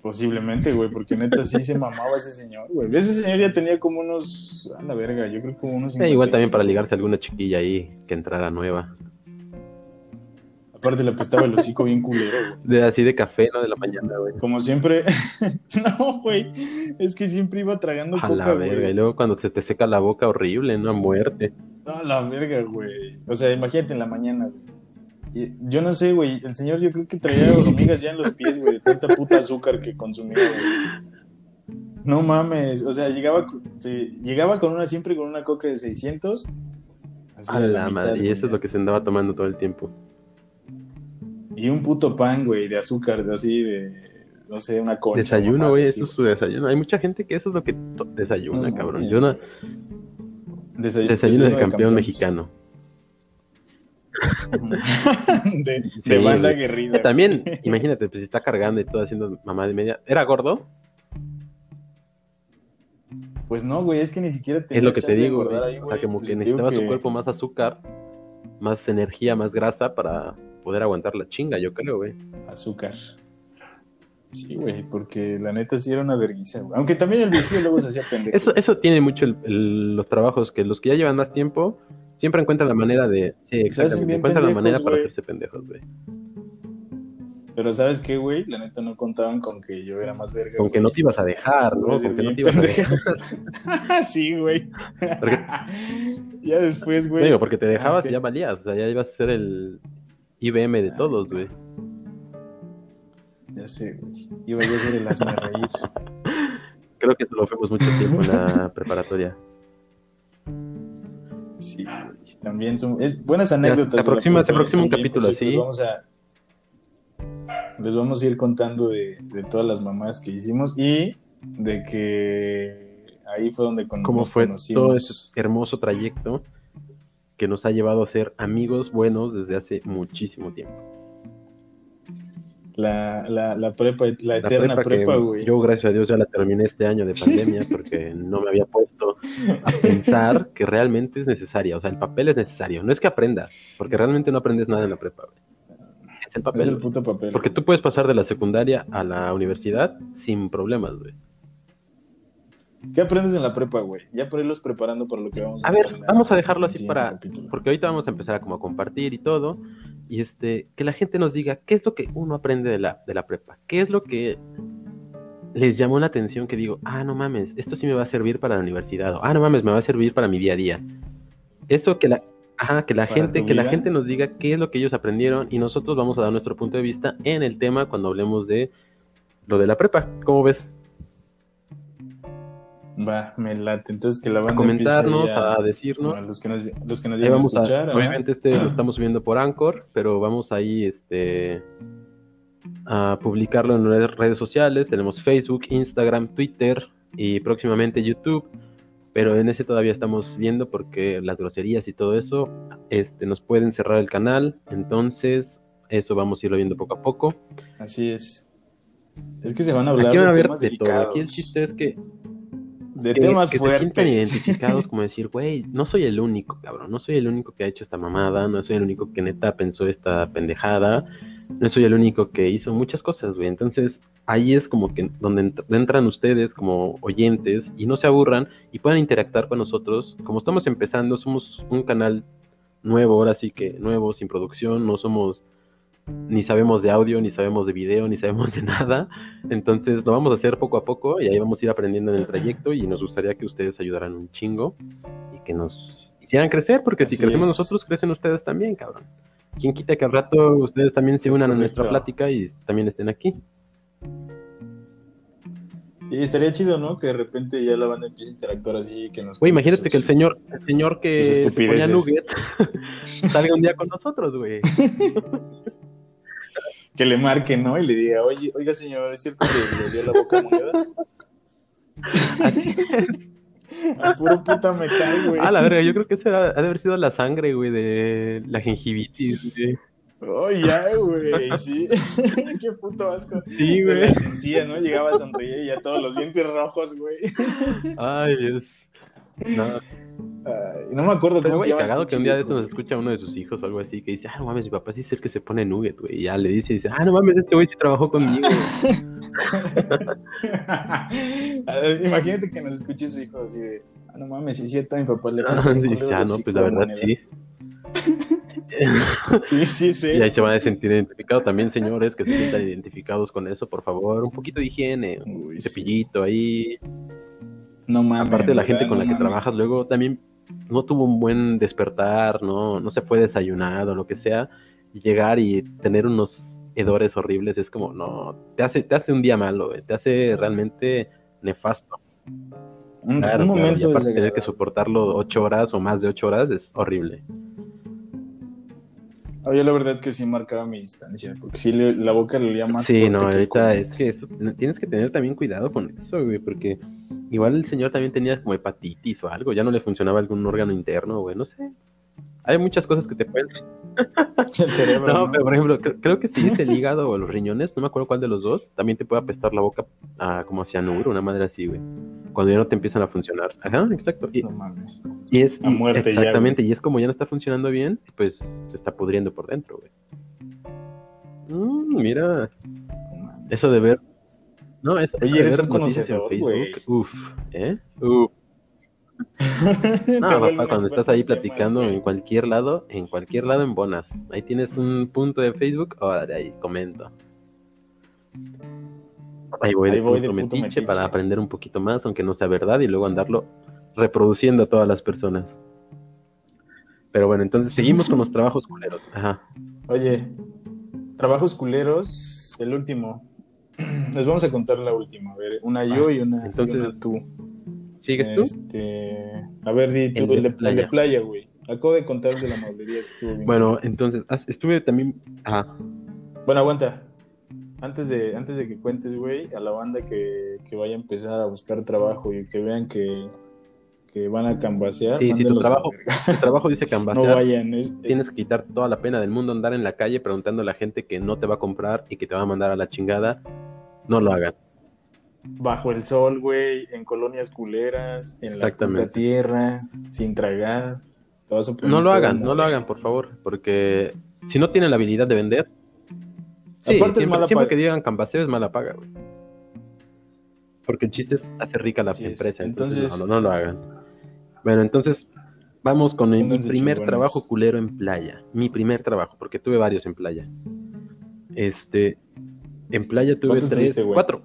Posiblemente, güey, porque neta sí se mamaba ese señor, güey. Ese señor ya tenía como unos... A la verga, yo creo que como unos... Eh, igual también 55. para ligarse a alguna chiquilla ahí que entrara nueva. Aparte le apestaba el hocico bien culero, güey. De así de café, ¿no? De la mañana, güey. Como siempre... no, güey. Es que siempre iba tragando A coca, la verga. Y güey. luego cuando se te seca la boca, horrible, ¿no? A muerte. A la verga, güey. O sea, imagínate en la mañana, güey. Y Yo no sé, güey. El señor yo creo que traía hormigas ya en los pies, güey. De tanta puta azúcar que consumía, güey. No mames. O sea, llegaba, sí, llegaba con una, siempre con una coca de 600. así A la madre. Y eso es lo que se andaba tomando todo el tiempo. Y un puto pan, güey, de azúcar, de así, de, no sé, una concha. Desayuno, güey, eso es su desayuno. Hay mucha gente que eso es lo que desayuna, No cabrón. Yo no, Desay- desayuno del de campeón mexicano. de banda güey. guerrida. También, imagínate, pues si está cargando y todo haciendo mamá de media. ¿Era gordo? Pues no, güey, es que ni siquiera Es tenía lo que te digo, güey. O sea, como Pues que te digo necesitaba su que- cuerpo más azúcar, más energía, más grasa para poder aguantar la chinga, yo creo, güey. Azúcar. Sí, güey, porque la neta sí era una vergüenza, güey. Aunque también el viejillo luego se hacía pendejo. Eso, eso tiene mucho el- el- los trabajos, que los que ya llevan más tiempo siempre encuentran la manera de... Sí, exactamente. Encuentran la manera para hacerse pendejos, güey. Pero ¿sabes qué, güey? La neta no contaban con que yo era más verga. Con que no te ibas a dejar, ¿no? Con que no te ibas a dejar. sí, güey. Porque- ya después, güey. Digo, porque te dejabas y ya valías, o sea, ya ibas a ser el IBM de todos, güey. Ya sé, güey. Iba yo a ser el hazme reír. Creo que eso lo fuimos mucho tiempo en la preparatoria. Sí, güey. También son es buenas anécdotas. se de la aproxima- se aproxima un capítulo cierto, así. Les vamos a, les vamos a ir contando de, de todas las mamás que hicimos y de que ahí fue donde con, Cómo nos fue conocimos. todo ese hermoso trayecto que nos ha llevado a ser amigos buenos desde hace muchísimo tiempo. La, la, la prepa, la eterna prepa güey. yo, gracias a Dios, ya la terminé este año de pandemia porque no me había puesto a pensar que realmente es necesaria. O sea, el papel es necesario. No es que aprendas, porque realmente no aprendes nada en la prepa. güey. Es el papel. Es el puto papel. Porque tú puedes pasar de la secundaria a la universidad sin problemas, güey. ¿Qué aprendes en la prepa, güey? Ya por irlos preparando para lo que vamos a A ver, vamos a dejarlo así para... capítulo. Porque ahorita vamos a empezar a como a compartir y todo. Y este, que la gente nos diga qué es lo que uno aprende de la, de la prepa. ¿Qué es lo que les llamó la atención que digo, ah, no mames, esto sí me va a servir para la universidad. O, ah, no mames, me va a servir para mi día a día. Esto que la... Ajá, que la Para gente, que la gente nos diga qué es lo que ellos aprendieron y nosotros vamos a dar nuestro punto de vista en el tema cuando hablemos de lo de la prepa. ¿Cómo ves? Va, me late. Entonces que la A banda comentarnos, ya- a decirnos. a los que nos, los que nos a vamos a, escuchar. obviamente este lo estamos subiendo por Anchor, pero vamos ahí este a publicarlo en nuestras redes sociales. Tenemos Facebook, Instagram, Twitter y próximamente YouTube. Pero en ese todavía estamos viendo porque las groserías y todo eso este, nos pueden cerrar el canal. Entonces, eso vamos a irlo viendo poco a poco. Así es. Es que se van a hablar Aquí van a de ver temas de todo. Aquí el chiste es que De temas que se fuertes. identificados como decir, güey, no soy el único, cabrón, no soy el único que ha hecho esta mamada, no soy el único que neta pensó esta pendejada, no soy el único que hizo muchas cosas, güey. Entonces, ahí es como que donde ent- entran ustedes como oyentes y no se aburran y puedan interactuar con nosotros. Como estamos empezando, somos un canal nuevo, ahora sí que nuevo, sin producción, no somos ni sabemos de audio, ni sabemos de video, ni sabemos de nada. Entonces lo vamos a hacer poco a poco y ahí vamos a ir aprendiendo en el trayecto y nos gustaría que ustedes ayudaran un chingo y que nos hicieran crecer, porque si crecemos es. nosotros, crecen ustedes también, cabrón. ¿Quién quita que al rato ustedes también se unan a nuestra plática y también estén aquí? Sí, estaría chido, ¿no? Que de repente ya la banda empiece a interactuar así, que nos... Güey, imagínate sus- que el señor, el señor que se ponía nugget salga un día con nosotros, güey. Que le marque, ¿no? Y le diga, oye, oiga señor, ¿es cierto que le dio la boca a moneda? Al puro puta metal, güey. Ah, la verga, yo creo que esa ha de haber sido la sangre, güey, de la gingivitis, güey. Oh, ya, güey, sí. Qué puto asco. Sí, güey. la sencilla, ¿no? Llegaba a sonreír y ya todos los dientes rojos, güey. Ay, Dios. No, Ay, no me acuerdo pero cómo se llama. cagado que un día de estos nos escucha uno de sus hijos o algo así que dice, ah, no mames, mi papá sí es el que se pone nugget, güey. Y ya le dice, dice, ah, no mames, este güey sí trabajó conmigo. Ver, Imagínate que nos escuche su hijo así de, ah, no mames, sí cierto, mi papá le Ah, pasa un sí, ah, no, pues la verdad moneda. sí. Sí, sí, sí. Y ahí se van a sentir identificados también, señores, que se sientan identificados con eso, por favor. Un poquito de higiene, un Uy, sí. cepillito ahí. No mames. Aparte de la gente con la que mames. trabajas, luego también no tuvo un buen despertar, no, no se fue desayunado, lo que sea, y llegar y tener unos hedores horribles es como, no, te hace, te hace un día malo, te hace realmente nefasto. Un, Claro, un claro, y momento aparte tener que soportarlo ocho horas o más de ocho horas es horrible. Oye, la verdad que sí marcaba mi distancia, porque sí le- la boca le olía más Sí, no, ahorita es que eso- tienes que tener también cuidado con eso, güey, porque igual el señor también tenía como hepatitis o algo, ya no le funcionaba algún órgano interno, güey, no sé. Hay muchas cosas que te pueden El cerebro, No, ¿no? pero por ejemplo, cre- creo que si es el hígado o los riñones, no me acuerdo cuál de los dos, también te puede apestar la boca a, como a cianuro, una madre así, güey. Cuando ya no te empiezan a funcionar. Ajá, exacto. Y, No mames. y es a muerte ya, exactamente, y es como ya no está funcionando bien, pues se está pudriendo por dentro, güey. Mm, mira, eso de ver. No, eso Oye, de eres ver un conocedor, güey. Uf, ¿eh? Uf. No, papá, cuando estás ahí temas, platicando en cualquier lado, en cualquier lado en Bonas. Ahí tienes un punto de Facebook, ahora ahí comento. Ahí voy de, voy de punto metiche metiche. para aprender un poquito más, aunque no sea verdad, y luego andarlo reproduciendo a todas las personas. Pero bueno, entonces seguimos con los trabajos culeros. Ajá. Oye, trabajos culeros, el último. Les vamos a contar la última. A ver, una yo y una, y entonces, una tú. ¿Sigues tú? Este, a ver, di tú, El de el de, el de playa. güey. Acabo de contar de la mueblería que estuvo bien. Bueno, entonces, estuve también. Ajá. Bueno, aguanta. Antes de, antes de que cuentes, güey, a la banda que, que vaya a empezar a buscar trabajo y que vean que, que van a cambasear, Sí, si tu trabajo, tu trabajo dice No cambasear, vayan. Es, tienes que quitar toda la pena del mundo andar en la calle preguntando a la gente que no te va a comprar y que te va a mandar a la chingada. No lo hagan. Bajo el sol, güey, en colonias culeras, en la tierra, sin tragar. No lo hagan, no lo hagan, por favor, porque si no tienen la habilidad de vender, sí, Aparte es mala paga. que digan campaseo es mala paga, güey. Porque el chiste es hacer rica la Así empresa, entonces, Entonces- no, no, no lo hagan. Bueno, entonces vamos con mi primer chingones. trabajo culero en playa. Mi primer trabajo, porque tuve varios en playa. Este, en playa tuve ¿Cuántos tres, tuviste, cuatro,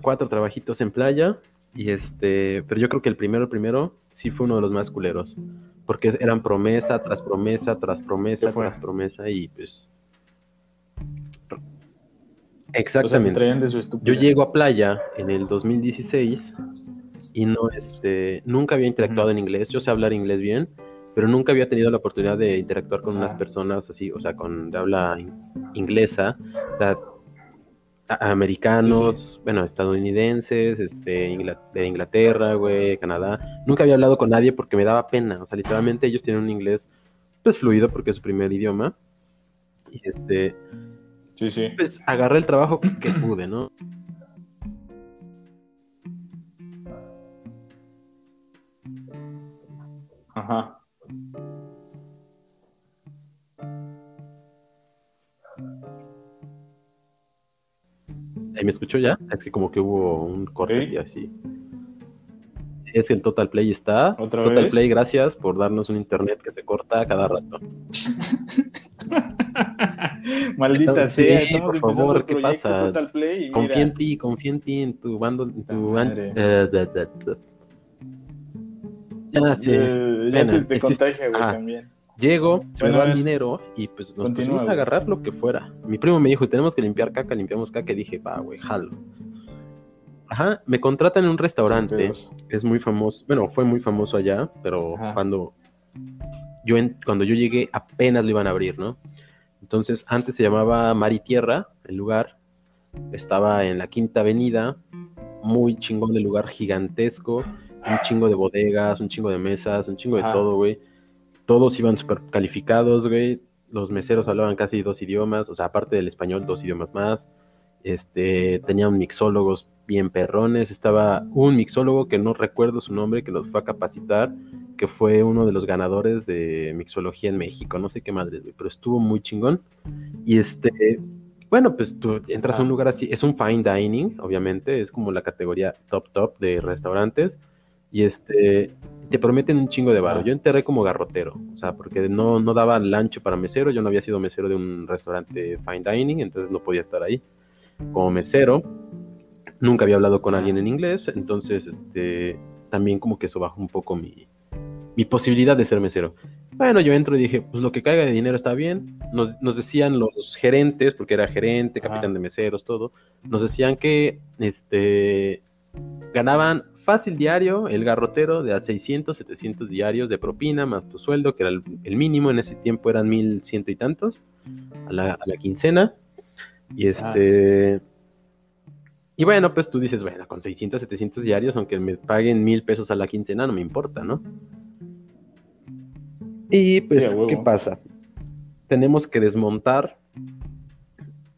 cuatro trabajitos en playa y este, pero yo creo que el primero, el primero sí fue uno de los más culeros, porque eran promesa tras promesa tras promesa tras promesa y pues O sea, te exactamente. de. Yo llego a playa en el 2016 y no, este, nunca había interactuado en inglés. Yo sé hablar inglés bien, pero nunca había tenido la oportunidad de interactuar con unas Ah. personas así, o sea, con de habla in- inglesa, o sea, americanos, bueno, estadounidenses, este, de Inglaterra, güey, Canadá. Nunca había hablado con nadie porque me daba pena. O sea, literalmente ellos tienen un inglés pues fluido porque es su primer idioma. Y este. Sí, sí. Pues agarré el trabajo que pude, ¿no? Ajá. ¿Ahí me escuchó ya? Es que como que hubo un corte Sí. y así. Es que el Total Play está. ¿Otra Total vez? Play, gracias por darnos un internet que se corta cada rato. Maldita Estamos- sea, sí, estamos por empezando favor, el ¿qué pasa? Total Play y Confía mira, en ti, confía en ti, en tu bando, en tu eh. Ya, te, contagia, güey, Ajá. también. Llego, se Bueno, me va el dinero y pues nos Continúa, pusimos a agarrar lo que fuera. Mi primo me dijo, tenemos que limpiar caca, limpiamos caca. Y dije, va, güey, jalo. Ajá, me contratan en un restaurante. Es muy famoso, bueno, fue muy famoso allá, pero Ajá. cuando yo en- cuando yo llegué apenas lo iban a abrir, ¿no? Entonces, antes se llamaba Mar y Tierra, el lugar. Estaba en la Quinta Avenida, muy chingón el lugar gigantesco, un chingo de bodegas, un chingo de mesas, un chingo de Ajá. todo, güey. Todos iban súper calificados, güey. Los meseros hablaban casi dos idiomas, o sea, aparte del español, dos idiomas más. Este, tenían mixólogos bien perrones. Estaba un mixólogo que no recuerdo su nombre, que los fue a capacitar, que fue uno de los ganadores de mixología en México. No sé qué madre, güey, pero estuvo muy chingón. Y este, bueno, pues tú entras a un Ah. lugar así, es un fine dining, obviamente, es como la categoría top top de restaurantes. Y este, te prometen un chingo de varo. Ah. Yo enterré como garrotero, o sea, porque no, no daba el ancho para mesero. Yo no había sido mesero de un restaurante fine dining, entonces no podía estar ahí. Como mesero, nunca había hablado con alguien en inglés, entonces este, también como que eso bajó un poco mi, mi posibilidad de ser mesero. Bueno, yo entro y dije, pues lo que caiga de dinero está bien. Nos, nos decían los gerentes, porque era gerente, Ajá. capitán de meseros, todo, nos decían que este ganaban fácil diario el garrotero de a 600, 700 diarios de propina más tu sueldo, que era el, el mínimo, en ese tiempo eran mil ciento y tantos a la, a la quincena. Y este... Y bueno, pues tú dices, bueno, con 600, 700 diarios, aunque me paguen mil pesos a la quincena, no me importa, ¿no? Y pues, Sí. ¿qué pasa? Tenemos que desmontar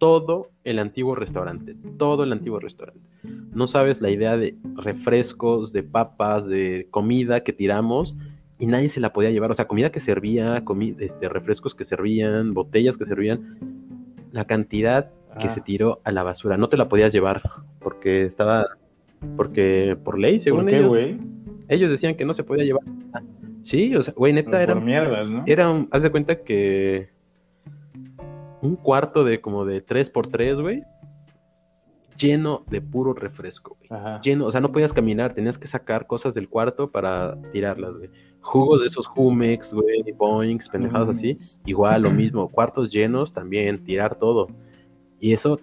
todo el antiguo restaurante, todo el antiguo restaurante. No sabes la idea de refrescos, de papas, de comida que tiramos y nadie se la podía llevar. O sea, comida que servía, comi- este, refrescos que servían, botellas que servían. La cantidad que Ah. se tiró a la basura. No te la podías llevar porque estaba, porque por ley, según ¿Por qué, ellos, güey? ellos decían que no se podía llevar. Sí, o sea, güey, neta era, mierdas, ¿no? era haz de cuenta que un cuarto de como de 3x3, güey, lleno de puro refresco, güey. Lleno, o sea, no podías caminar, tenías que sacar cosas del cuarto para tirarlas, güey. Jugos de esos Jumex, güey, Boinks, pendejadas así. Igual, lo mismo, cuartos llenos también, tirar todo. Y eso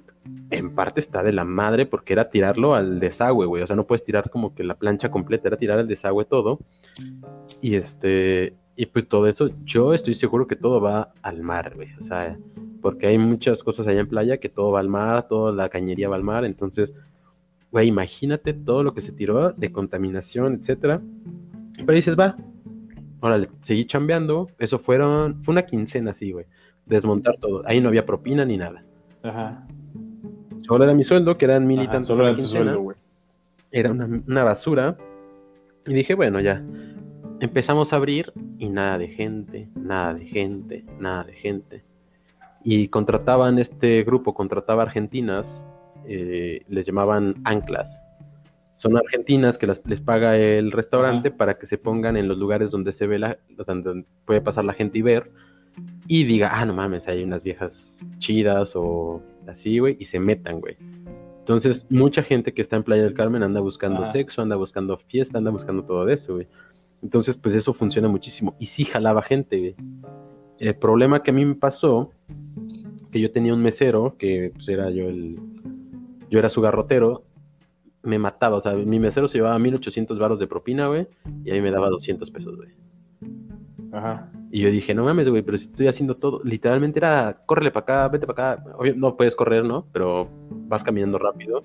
en parte está de la madre porque era tirarlo al desagüe, güey. O sea, no puedes tirar como que la plancha completa, era tirar al desagüe todo. Y este, y pues todo eso, yo estoy seguro que todo va al mar, güey. O sea, porque hay muchas cosas allá en playa que todo va al mar, toda la cañería va al mar. Entonces, güey, imagínate todo lo que se tiró de contaminación, etcétera. Pero dices, va, órale, seguí chambeando. Eso fueron, fue una quincena así, güey. Desmontar todo. Ahí no había propina ni nada. Ajá. Solo era mi sueldo, que eran mil y tantos Solo era tu sueldo, güey. Era una, una basura. Y dije, bueno, ya. Empezamos a abrir y nada de gente, nada de gente, nada de gente. Y contrataban este grupo, contrataba argentinas, eh, les llamaban anclas. Son argentinas que las- les paga el restaurante para que se pongan en los lugares donde se ve la, donde puede pasar la gente y ver. Y diga, ah, no mames, hay unas viejas chidas o así, güey, y se metan, güey. Entonces, mucha gente que está en Playa del Carmen anda buscando sexo, anda buscando fiesta, anda buscando todo eso, güey. Entonces, pues eso funciona muchísimo. Y sí jalaba gente, güey. El problema que a mí me pasó, que yo tenía un mesero, que pues era yo el... Yo era su garrotero, me mataba. O sea, mi mesero se llevaba 1800 baros de propina, güey, y a mí me daba 200 pesos, güey. Ajá. Y yo dije, no mames, güey, pero si estoy haciendo todo, literalmente era, córrele para acá, vete para acá. Obvio, no puedes correr, ¿no? Pero vas caminando rápido,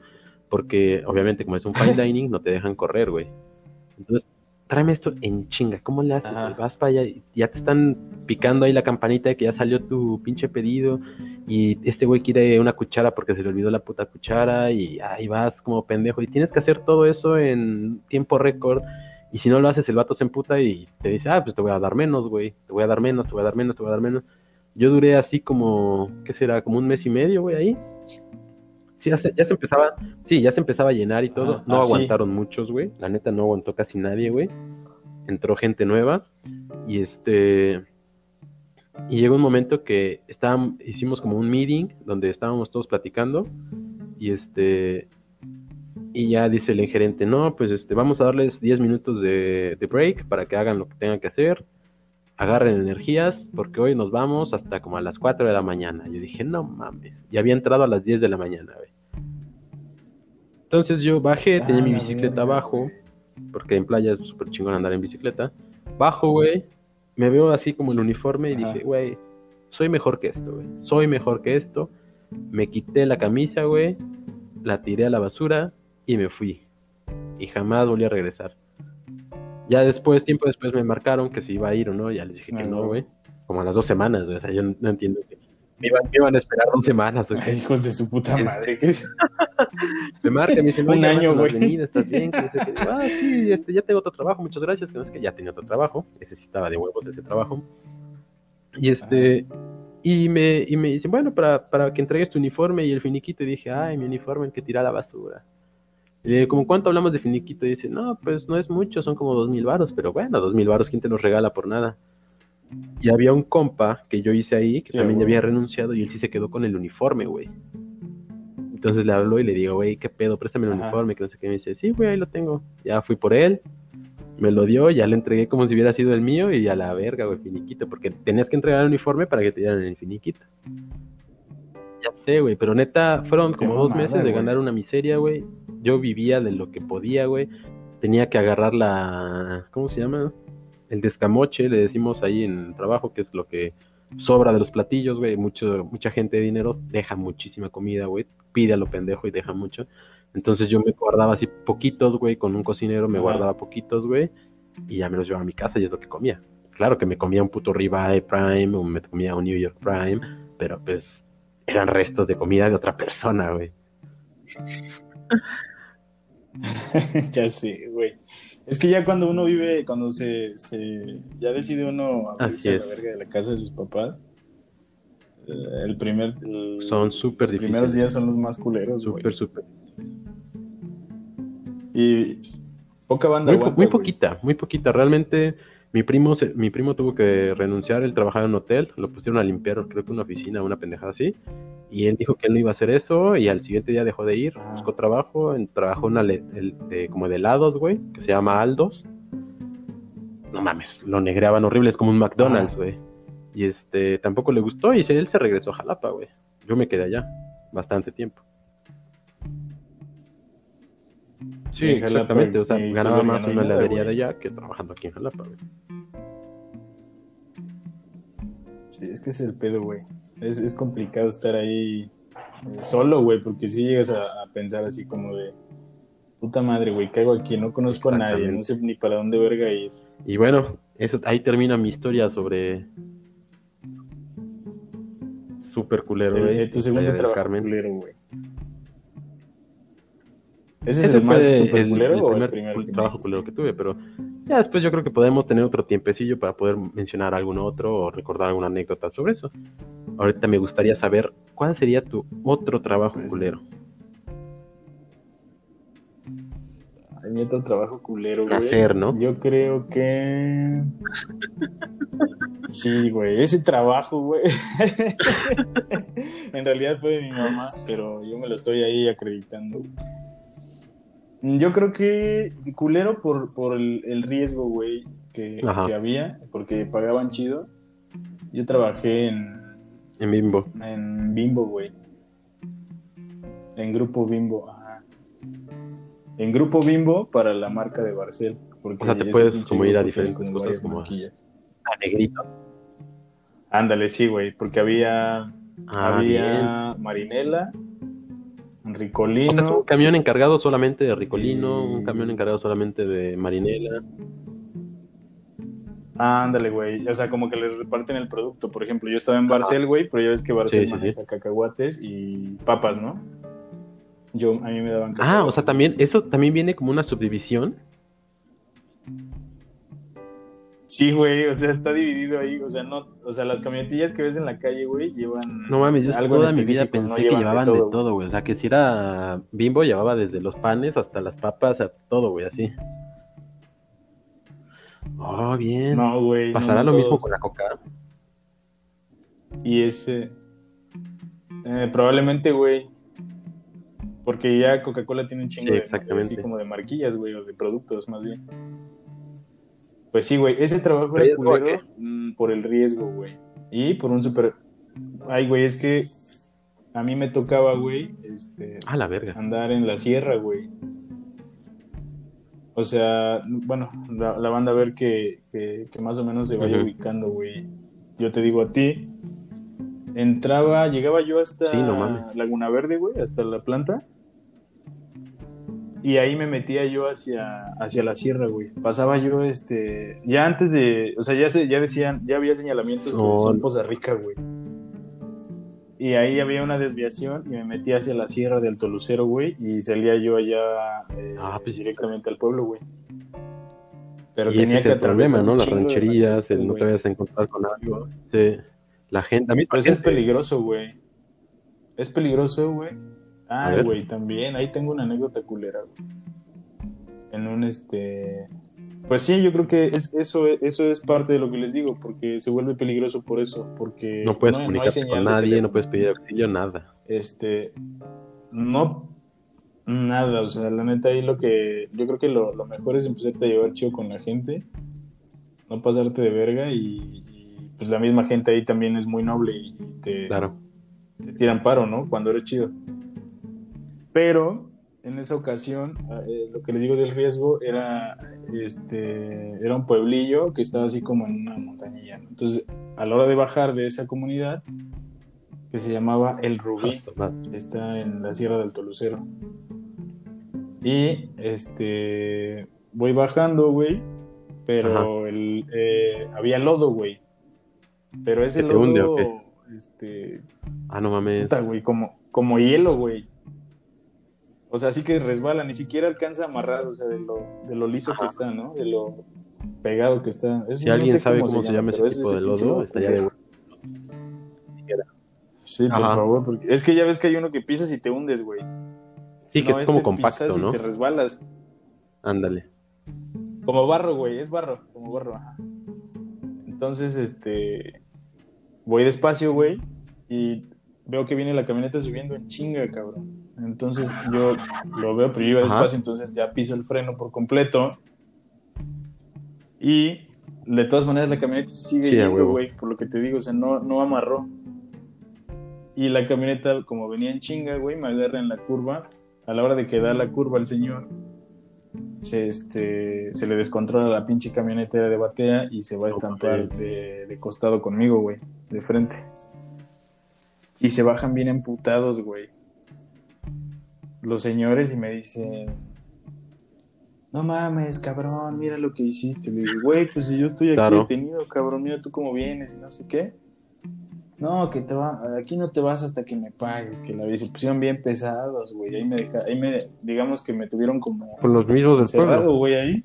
porque obviamente como es un fine dining, no te dejan correr, güey. Entonces, tráeme esto en chinga, ¿cómo le haces? Ajá. Vas para allá y ya te están picando ahí la campanita de que ya salió tu pinche pedido y este güey quiere una cuchara porque se le olvidó la puta cuchara y ahí vas como pendejo y tienes que hacer todo eso en tiempo récord Y si no lo haces, el vato se emputa y te dice, ah, pues te voy a dar menos, güey. Te voy a dar menos, te voy a dar menos, te voy a dar menos. Yo duré así como, ¿qué será? Como un mes y medio, güey, ahí. Sí, ya se, ya se empezaba, sí, ya se empezaba a llenar y todo. Ah, no ah, sí. aguantaron muchos, güey. La neta no aguantó casi nadie, güey. Entró gente nueva. Y este. Y llegó un momento que estábamos, hicimos como un meeting donde estábamos todos platicando. Y este. Y ya dice el gerente, no, pues este, vamos a darles 10 minutos de, de break para que hagan lo que tengan que hacer. Agarren energías, porque hoy nos vamos hasta como a las 4 de la mañana. Yo dije, no mames. Y había entrado a las 10 de la mañana, güey. Entonces yo bajé, tenía Ah, mi la bicicleta abajo, porque en playa es súper chingón andar en bicicleta. Bajo, güey, me veo así como el uniforme y Ajá. dije, güey, soy mejor que esto, güey. Soy mejor que esto. Me quité la camisa, güey, la tiré a la basura y me fui. Y jamás volví a regresar. Ya después, tiempo después, me marcaron que si iba a ir o no. Ya les dije que Ah, no, güey. Como a las dos semanas, güey. O sea, yo no no entiendo que me iban, me iban a esperar dos semanas. Ay, hijos de su puta madre. ¿qué es? Me marca, me dice, Un año, güey. ¿estás bien? Que. Digo, ah, sí, este, ya tengo otro trabajo, muchas gracias. Que no es que ya tenía otro trabajo, necesitaba de huevos ese trabajo. Y este, y me, y me dicen, bueno, para, para que entregues tu uniforme y el finiquito. Y dije, ay, mi uniforme, el que tira la basura. ¿como cuánto hablamos de finiquito? Y dice, no, pues no es mucho, son como dos mil varos, pero bueno, dos mil varos, ¿quién te los regala por nada? Y había un compa que yo hice ahí, que Sí, también ya había renunciado, y él sí se quedó con el uniforme, güey. Entonces le hablo y le digo, güey, ¿qué pedo? Préstame el Ajá. uniforme, que no sé qué. Me dice, sí, güey, ahí lo tengo. Ya fui por él, me lo dio, ya le entregué como si hubiera sido el mío y a la verga, güey, finiquito, porque tenías que entregar el uniforme para que te dieran el finiquito. Ya sé, güey, pero neta, fueron Qué como dos mamada, meses de güey. ganar una miseria, güey. Yo vivía de lo que podía, güey. Tenía que agarrar la. ¿Cómo se llama? El descamoche, le decimos ahí en el trabajo, que es lo que sobra de los platillos, güey. Mucho, mucha gente de dinero deja muchísima comida, güey. Pide a lo pendejo y deja mucho. Entonces yo me guardaba así poquitos, güey. Con un cocinero me guardaba poquitos, güey. Y ya me los llevaba a mi casa y es lo que comía. Claro que me comía un puto ribeye prime o me comía un New York prime, pero pues eran restos de comida de otra persona, güey. ya sé, güey. Es que ya cuando uno vive, cuando se, se ya decide uno abrirse a la verga de la casa de sus papás, eh, el primer, el- Son súper los primeros días son los más culeros. Súper, súper. Y poca banda Muy, aguanta, muy poquita, muy poquita. Realmente mi primo, se- mi primo tuvo que renunciar, él trabajaba en un hotel, lo pusieron a limpiar, creo que una oficina, una pendejada así. Y él dijo que él no iba a hacer eso y al siguiente día dejó de ir, Ah. buscó trabajo, en- trabajó en una le- el- de- como de helados, güey, que se llama Aldos. No mames, lo negreaban horrible, es como un McDonald's, Ah. güey. Y este, tampoco le gustó y él se regresó a Jalapa, güey. Yo me quedé allá bastante tiempo. Sí, Jalapa, exactamente. O sea, y- ganaba más en una heladería de allá que trabajando aquí en Jalapa, güey. Sí, es que es el pedo, güey. Es, es complicado estar ahí eh, solo, güey, porque si llegas a, a pensar así como de puta madre, güey, caigo aquí, no conozco a nadie, no sé ni para dónde verga ir. Y bueno, eso, ahí termina mi historia sobre. Super culero, güey. tu segundo trabajo culero, güey. ¿Ese es el más super culero el o primer el me trabajo culero que tuve, pero ya después yo creo que podemos tener otro tiempecillo para poder mencionar algún otro o recordar alguna anécdota sobre eso. Ahorita me gustaría saber cuál sería tu otro trabajo Pues, culero. Ay, mi otro trabajo culero, güey. Hacer, ¿no? Yo creo que. Sí, güey, ese trabajo, güey. en realidad fue de mi mamá, pero yo me lo estoy ahí acreditando. Yo creo que culero por, por el, el riesgo, güey, que, había, porque pagaban chido. Yo trabajé en, En Bimbo. en Bimbo, güey. En Grupo Bimbo, ajá. En Grupo Bimbo para la marca de Barcel. Porque O sea, te puedes como ir a diferentes como cosas, como a- negrito. Ándale, sí, güey, porque había, Ah, bien. había O sea, Ricolino. un camión encargado solamente de Ricolino, Y- un camión encargado solamente de Marinela. Ándale, güey. O sea, como que les reparten el producto. Por ejemplo, yo estaba en Barcel, güey, pero ya ves que Barcel Sí, sí, maneja cacahuates y papas, ¿no? Yo, a mí me daban Ah, o cacahuates. sea, también, eso también viene como una subdivisión. Sí, güey, o sea, está dividido ahí, o sea, no, o sea, las camionetillas que ves en la calle, güey, llevan No mames, yo algo en toda mi vida específico, pensé no que llevaban de todo, güey. O sea, que si era bimbo, llevaba desde los panes hasta las papas, a todo, güey, así. Oh, bien. No, güey. ¿Pasará no lo mismo con la coca? Y ese. eh, probablemente, güey. Porque ya Coca-Cola tiene un chingo Sí, de- así como de marquillas, güey, o de productos, más bien. Pues sí, güey. Ese trabajo era ¿Riesgo a culero mm, por el riesgo, güey. Y por un super. Ay, güey, es que a mí me tocaba, güey, este, Ah, la verga. andar en la sierra, güey. O sea, bueno, la, la banda a ver que, que, que más o menos se vaya ubicando, güey. Yo te digo a ti, entraba, llegaba yo hasta Sí, no mames. Laguna Verde, güey, hasta la planta. Y ahí me metía yo hacia, hacia la sierra, güey. Pasaba yo, este, ya antes de, o sea, ya se, ya decían, ya había señalamientos que Oh, decían. Poza Rica, güey. Y ahí había una desviación y me metí hacia la sierra del Tolucero, güey, y salía yo allá eh, Ah, pues, directamente al pueblo, güey. Pero y tenía ese que es el problema, ¿no? Las rancherías, el no te vayas a encontrar con algo. Sí. La gente, a mí Pues es peligroso, güey. Es peligroso, güey. A Ah, ver. güey, también. Ahí tengo una anécdota culera, güey. En un este. Pues sí, yo creo que es, eso, eso es parte de lo que les digo, porque se vuelve peligroso por eso, porque No puedes hay comunicarte con nadie, no puedes pedir auxilio, nada. Este, no, nada, o sea, la neta ahí lo que, yo creo que lo, lo mejor es empezarte a llevar chido con la gente, no pasarte de verga y, y, pues la misma gente ahí también es muy noble y te, Claro. te tiran paro, ¿no? Cuando eres chido. Pero en esa ocasión, eh, lo que les digo del riesgo era, este, era un pueblillo que estaba así como en una montañilla. ¿no? Entonces, a la hora de bajar de esa comunidad, que se llamaba El Rubí, está en la Sierra del Tolucero. Y este, voy bajando, güey, pero el, eh, había lodo, güey. Pero ese ¿Que te hunde lodo, qué? este, Ah, no mames. puta, güey, como, como hielo, güey. O sea, así que resbala, ni siquiera alcanza a amarrar, o sea, de lo, de lo liso Ajá. que está, ¿no? De lo pegado que está. Es- Si no alguien sé sabe cómo se llama pero ese es tipo de lodo, estaría de. Sí, por favor, porque es que ya ves que hay uno que pisas y te hundes, güey. Sí, que No, es como este compacto, pisas y ¿no? te resbalas. Ándale. Como barro, güey, es barro, como barro, ajá. Entonces, este, voy despacio, güey, y veo que viene la camioneta subiendo en chinga, cabrón. Entonces yo lo veo, pero yo iba despacio, entonces ya piso el freno por completo. Y de todas maneras la camioneta sigue Sí, yendo, güey, por lo que te digo, o sea, no, no amarró. Y la camioneta, como venía en chinga, güey, me agarra en la curva. A la hora de que da la curva al señor, se, este, se le descontrola la pinche camioneta de batea y se va a estampar de, de costado conmigo, güey, de frente. Y se bajan bien emputados, güey. Los señores y me dicen, no mames, cabrón, mira lo que hiciste. Le digo, güey, pues si yo estoy aquí Claro. detenido, cabrón, mira tú cómo vienes y no sé qué. No, que te va, aquí no te vas hasta que me pagues, que la se pusieron bien pesados, güey. Ahí me deja, ahí me, digamos que me tuvieron como Con los mismos del cerrado, pueblo. güey, ahí.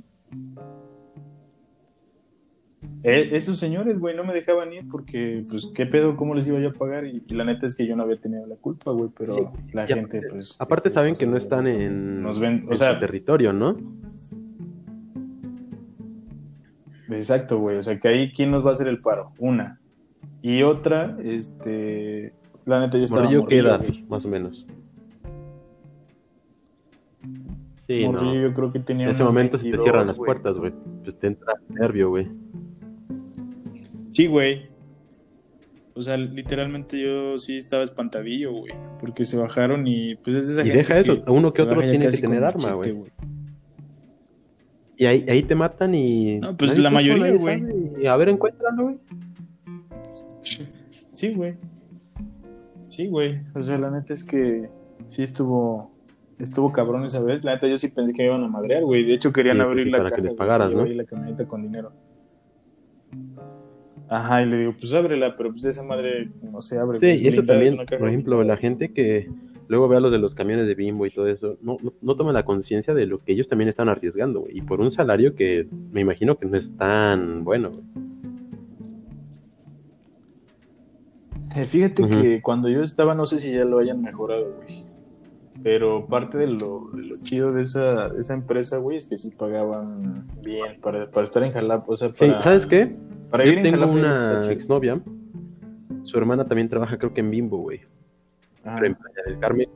Eh, esos señores, güey, no me dejaban ir porque, pues, ¿qué pedo? ¿Cómo les iba yo a pagar? Y, y la neta es que yo no había tenido la culpa, güey, pero Sí, la gente, aparte- pues... Aparte se- saben se- que no están en, Nos ven, o en sea- su territorio, ¿no? Exacto, güey. O sea, que ahí, ¿quién nos va a hacer el paro? Una. Y otra, este... La neta, yo estaba Morrillo, ¿qué edad, más o menos? Sí, Morrillo, no. yo creo que tenía En ese momento se te 22, cierran las puertas, güey. Pues te entra nervio, güey. Sí, güey. O sea, literalmente yo sí estaba espantadillo, güey. Porque se bajaron y pues es esa Y gente deja eso, uno que otro tiene que tener arma, güey. Y ahí, ahí te matan y... No, pues la mayoría, güey. Y a ver, encuéntralo, güey. Sí, güey. Sí, güey. O sea, la neta es que sí estuvo estuvo cabrón esa vez. La neta yo sí pensé que me iban a madrear, güey. De hecho querían Sí, pues, abrir la para que les pagaras, y ¿no? abrí la camioneta con dinero. Ajá, y le digo, pues ábrela, pero pues esa madre no se abre. Sí, pues, y eso es también, por ejemplo, la gente que luego veo a los de los camiones de bimbo y todo eso, no, no, no toman la conciencia de lo que ellos también están arriesgando, güey. Y por un salario que me imagino que no es tan bueno. Eh, Fíjate que cuando yo estaba, no sé si ya lo hayan mejorado, güey. Pero parte de lo, de lo chido de esa, de esa empresa, güey, es que sí pagaban bien para, para estar en Jalapa. O sea, para, ¿Sabes qué? Para Yo tengo una exnovia. Su hermana también trabaja, creo que en Bimbo, güey. Pero en Playa del Carmen.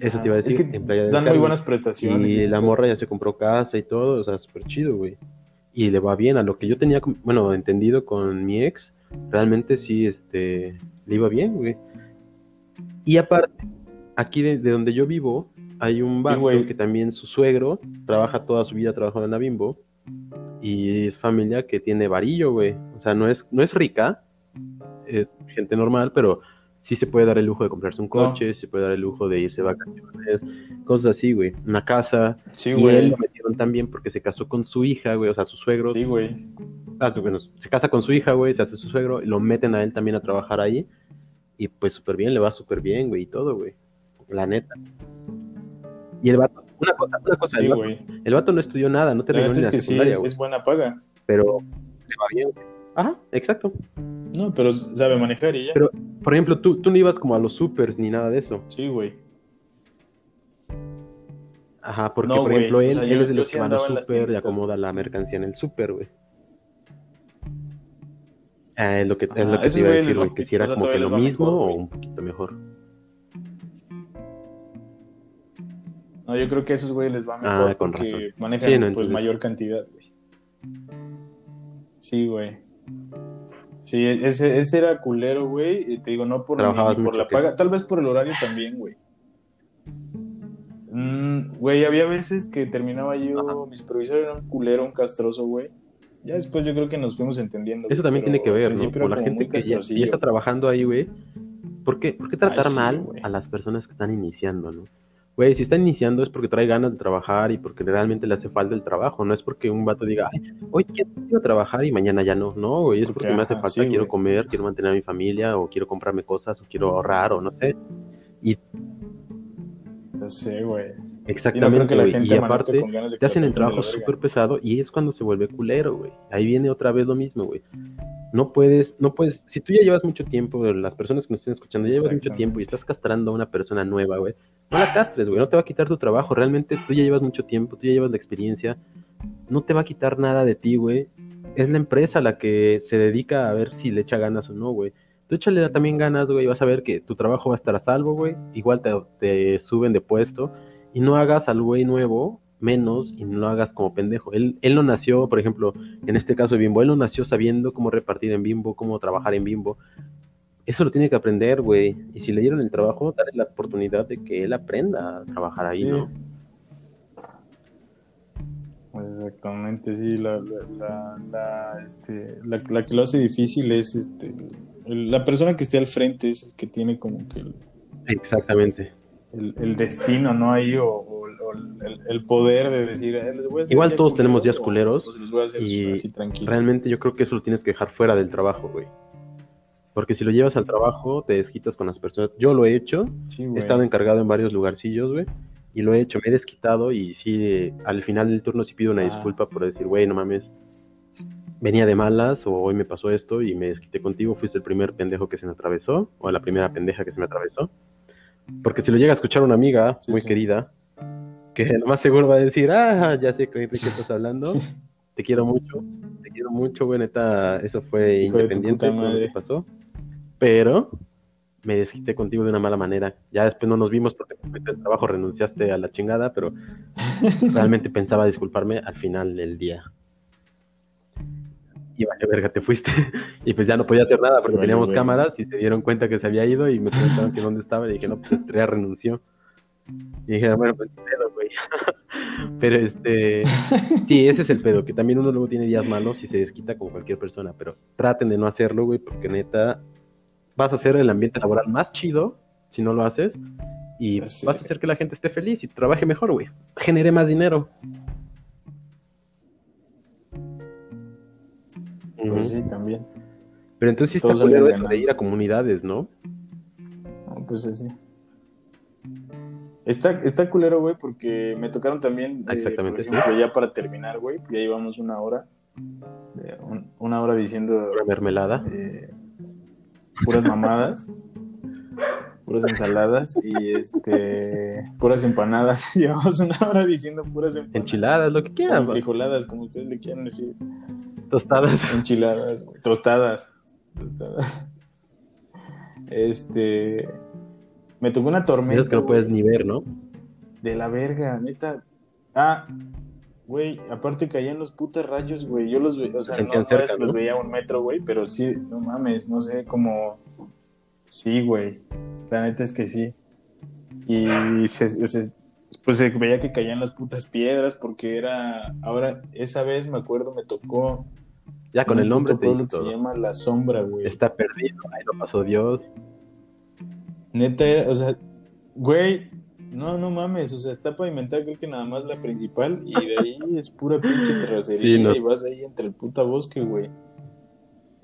Eso, te iba a Es decir. que en Playa del Dan muy buenas prestaciones. Y la morra ya se compró casa y todo, o sea, súper chido, güey. Y le va bien a lo que yo tenía, bueno, entendido con mi ex, realmente sí, este, le iba bien, güey. Y aparte, aquí de, de donde yo vivo, hay un vato güey. que también su suegro trabaja toda su vida trabajando en la Bimbo y es familia que tiene varillo, güey. O sea, no es, no es rica, es gente normal, pero sí se puede dar el lujo de comprarse un coche, se puede dar el lujo de irse de vacaciones, cosas así, güey. Una casa. Sí, y él lo metieron también porque se casó con su hija, güey. O sea, su suegro. Sí, güey. ah, bueno, se casa con su hija, güey, se hace su suegro, y lo meten a él también a trabajar ahí. Y pues súper bien, le va súper bien, güey, y todo, güey. La neta. Y el vato, una cosa, una cosa, Sí, el, vato, güey. el vato no estudió nada, no La terminó verdad ni es la que sí, es, es buena paga. Pero le va bien. Ajá, exacto. No, pero sabe manejar y ya. Pero- Por ejemplo, tú, tú no ibas como a los supers ni nada de eso. Sí, güey. Ajá, porque No, por ejemplo o él, sea, él yo- es de los que van al súper y acomoda la mercancía en el súper, güey. Ah, es lo que, es lo que te iba a decir, güey, que si era o como que lo mismo o un poquito mejor. No, yo creo que a esos güeyes les va Ah, mejor con porque razón. manejan Sí, no, pues mayor cantidad, güey. Sí, güey. Sí, ese, ese era culero, güey. y Te digo, no por, ni- Trabajabas ni por mucho, la paga, tal vez por el horario también, güey. Mm, güey, había veces que terminaba yo, mi supervisor era un culero, un castroso, güey. Ya después yo creo que nos fuimos entendiendo. Eso güey, también tiene que ver, ¿no? era la gente que ya, está trabajando ahí, güey. ¿Por qué, por qué tratar Ay, sí, mal güey. a las personas que están iniciando, no? Güey, si están iniciando es porque trae ganas de trabajar y porque realmente le hace falta el trabajo. No es porque un vato diga, Ay, hoy quiero, trabajar y mañana ya no. No, güey, es Porque, porque, me hace ajá, falta, sí, quiero güey. comer, quiero mantener a mi familia o quiero comprarme cosas o quiero ahorrar o no sé. Y sé, güey. Y no creo exactamente, que la güey. gente Y aparte, te hacen el trabajo súper pesado y es cuando se vuelve culero, güey. Ahí viene otra vez lo mismo, güey. No puedes, no puedes, si tú ya llevas mucho tiempo, las personas que nos estén escuchando, ya llevas mucho tiempo y estás castrando a una persona nueva, güey, no la castres, güey, no te va a quitar tu trabajo, realmente tú ya llevas mucho tiempo, tú ya llevas la experiencia, no te va a quitar nada de ti, güey. Es la empresa la que se dedica a ver si le echa ganas o no, güey. Tú échale también ganas, güey, vas a ver que tu trabajo va a estar a salvo, güey. Igual te, te suben de puesto y no hagas al güey nuevo menos y no lo hagas como pendejo. Él, él no nació, por ejemplo, en este caso de Bimbo, él no nació sabiendo cómo repartir en Bimbo, cómo trabajar en Bimbo. Eso lo tiene que aprender, güey. Y si le dieron el trabajo, darle la oportunidad de que él aprenda a trabajar ahí, Sí. ¿no? Exactamente, sí, la, la, este, la, que lo hace difícil es este, el- la persona que esté al frente es el que tiene como que el, Exactamente. el- el destino, ¿no? Ahí, o, o- o el, el poder de decir, eh, les voy a hacer Igual todos tenemos días culeros o los voy a hacer y así tranquilo. Realmente yo creo que eso lo tienes que dejar fuera del trabajo, güey. Porque si lo llevas al trabajo, te desquitas con las personas. Yo lo he hecho, Sí, he estado encargado en varios lugarcillos, güey. Y lo he hecho, me he desquitado y sí, al final del turno sí pido una Ah. disculpa por decir, güey, no mames, venía de malas o hoy me pasó esto y me desquité contigo, fuiste el primer pendejo que se me atravesó o la primera pendeja que se me atravesó. Porque si lo llega a escuchar una amiga Sí, muy sí. querida, que lo más seguro va a decir, ah, ya sé de qué estás hablando, te quiero mucho, te quiero mucho, güey, neta, eso fue Hijo independiente de lo que pasó, pero me desquité contigo de una mala manera. Ya después no nos vimos porque al trabajo, renunciaste a la chingada, pero realmente pensaba disculparme al final del día. Y vaya verga, te fuiste. y pues ya no podía hacer nada porque Vale, teníamos cámaras y se dieron cuenta que se había ido y me preguntaron que dónde estaba y dije, no, pues Estrella renunció. Y dije, bueno, pues pedo, güey. pero este, sí, ese es el pedo, que también uno luego tiene días malos y se desquita como cualquier persona, pero traten de no hacerlo, güey, porque neta vas a hacer el ambiente laboral más chido si no lo haces y vas a hacer que la gente esté feliz y trabaje mejor, güey. Genere más dinero. Pues sí, también. Pero entonces sí está culero eso de ir a comunidades, ¿no? No, pues sí. Está, está culero, güey, porque me tocaron también, eh, Exactamente, ejemplo, ya para terminar, güey, ya llevamos una hora, eh, un- una hora diciendo Pura mermelada. eh, puras mamadas, puras ensaladas y este puras empanadas. Llevamos una hora diciendo puras empanadas. Enchiladas, lo que quieran. frijoladas, como ustedes le quieran decir. Tostadas. Enchiladas. Tostadas. Tostadas. Este. Me tocó una tormenta. Esas que no puedes ni ver, ¿no? De la verga, neta. Ah, güey, aparte caían los putos rayos, güey. Yo los veía, o sea, no, no cerca, que los ¿no? veía a un metro, güey, pero sí, no mames, no sé, como. Sí, güey. La neta es que sí. Y se, se- pues se veía que caían las putas piedras porque era. Ahora, esa vez me acuerdo, me tocó. Ya con el nombre te que se llama La Sombra, güey. Está perdido, ahí lo pasó Dios. Neta, o sea, güey, no, no mames, o sea, está pavimentada creo que nada más la principal y de ahí es pura pinche terracería Sí, no. y vas ahí entre el puta bosque, güey.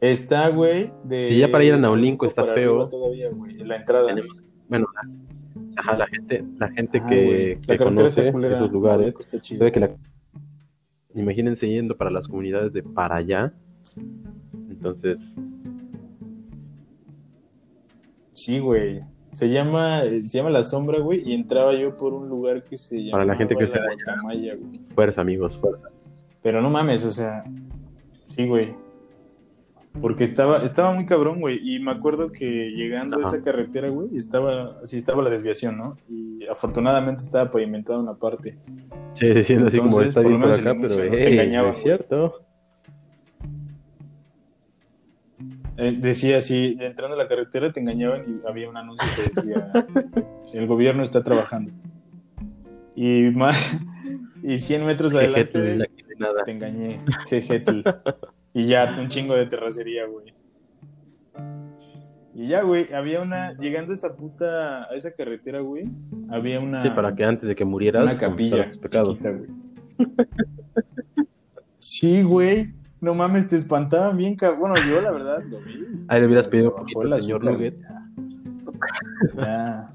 Está, güey, de... Sí, ya para ir a Naulinco está feo. Todavía, güey, la entrada. Tenemos- Bueno, la, ajá, la gente, la gente Ajá, que, La conoce culera, esos lugares, está chido. sabe que la... Imagínense yendo para las comunidades de para allá. Entonces, Sí, güey. Se llama, se llama La Sombra, güey, y entraba yo por un lugar que se llama Para la gente que allá. Guacamaya, güey. fuerza, amigos, fuerza. Pero no mames, o sea, sí, güey. Porque estaba, estaba muy cabrón, güey. Y me acuerdo que llegando a esa carretera, güey, estaba, sí estaba la desviación, ¿no? Y afortunadamente estaba pavimentada una parte. Sí, diciendo así como está por lo menos acá, pero no te engañaba, es cierto. Eh, decía así, entrando a la carretera te engañaban y había un anuncio que decía, el gobierno está trabajando. Y más, y 100 metros adelante tú, la que de nada. te engañé, jejetl. Y ya, un chingo de terracería, güey. Y ya, güey, había una, llegando a esa puta, a esa carretera, güey, había una, Sí, para que antes de que murieras, una capilla chiquita, güey. Sí, güey, no mames, te espantaban bien, cabrón. Bueno, yo la verdad lo vi. Ahí le hubieras pedido un señor Nugget. Ya.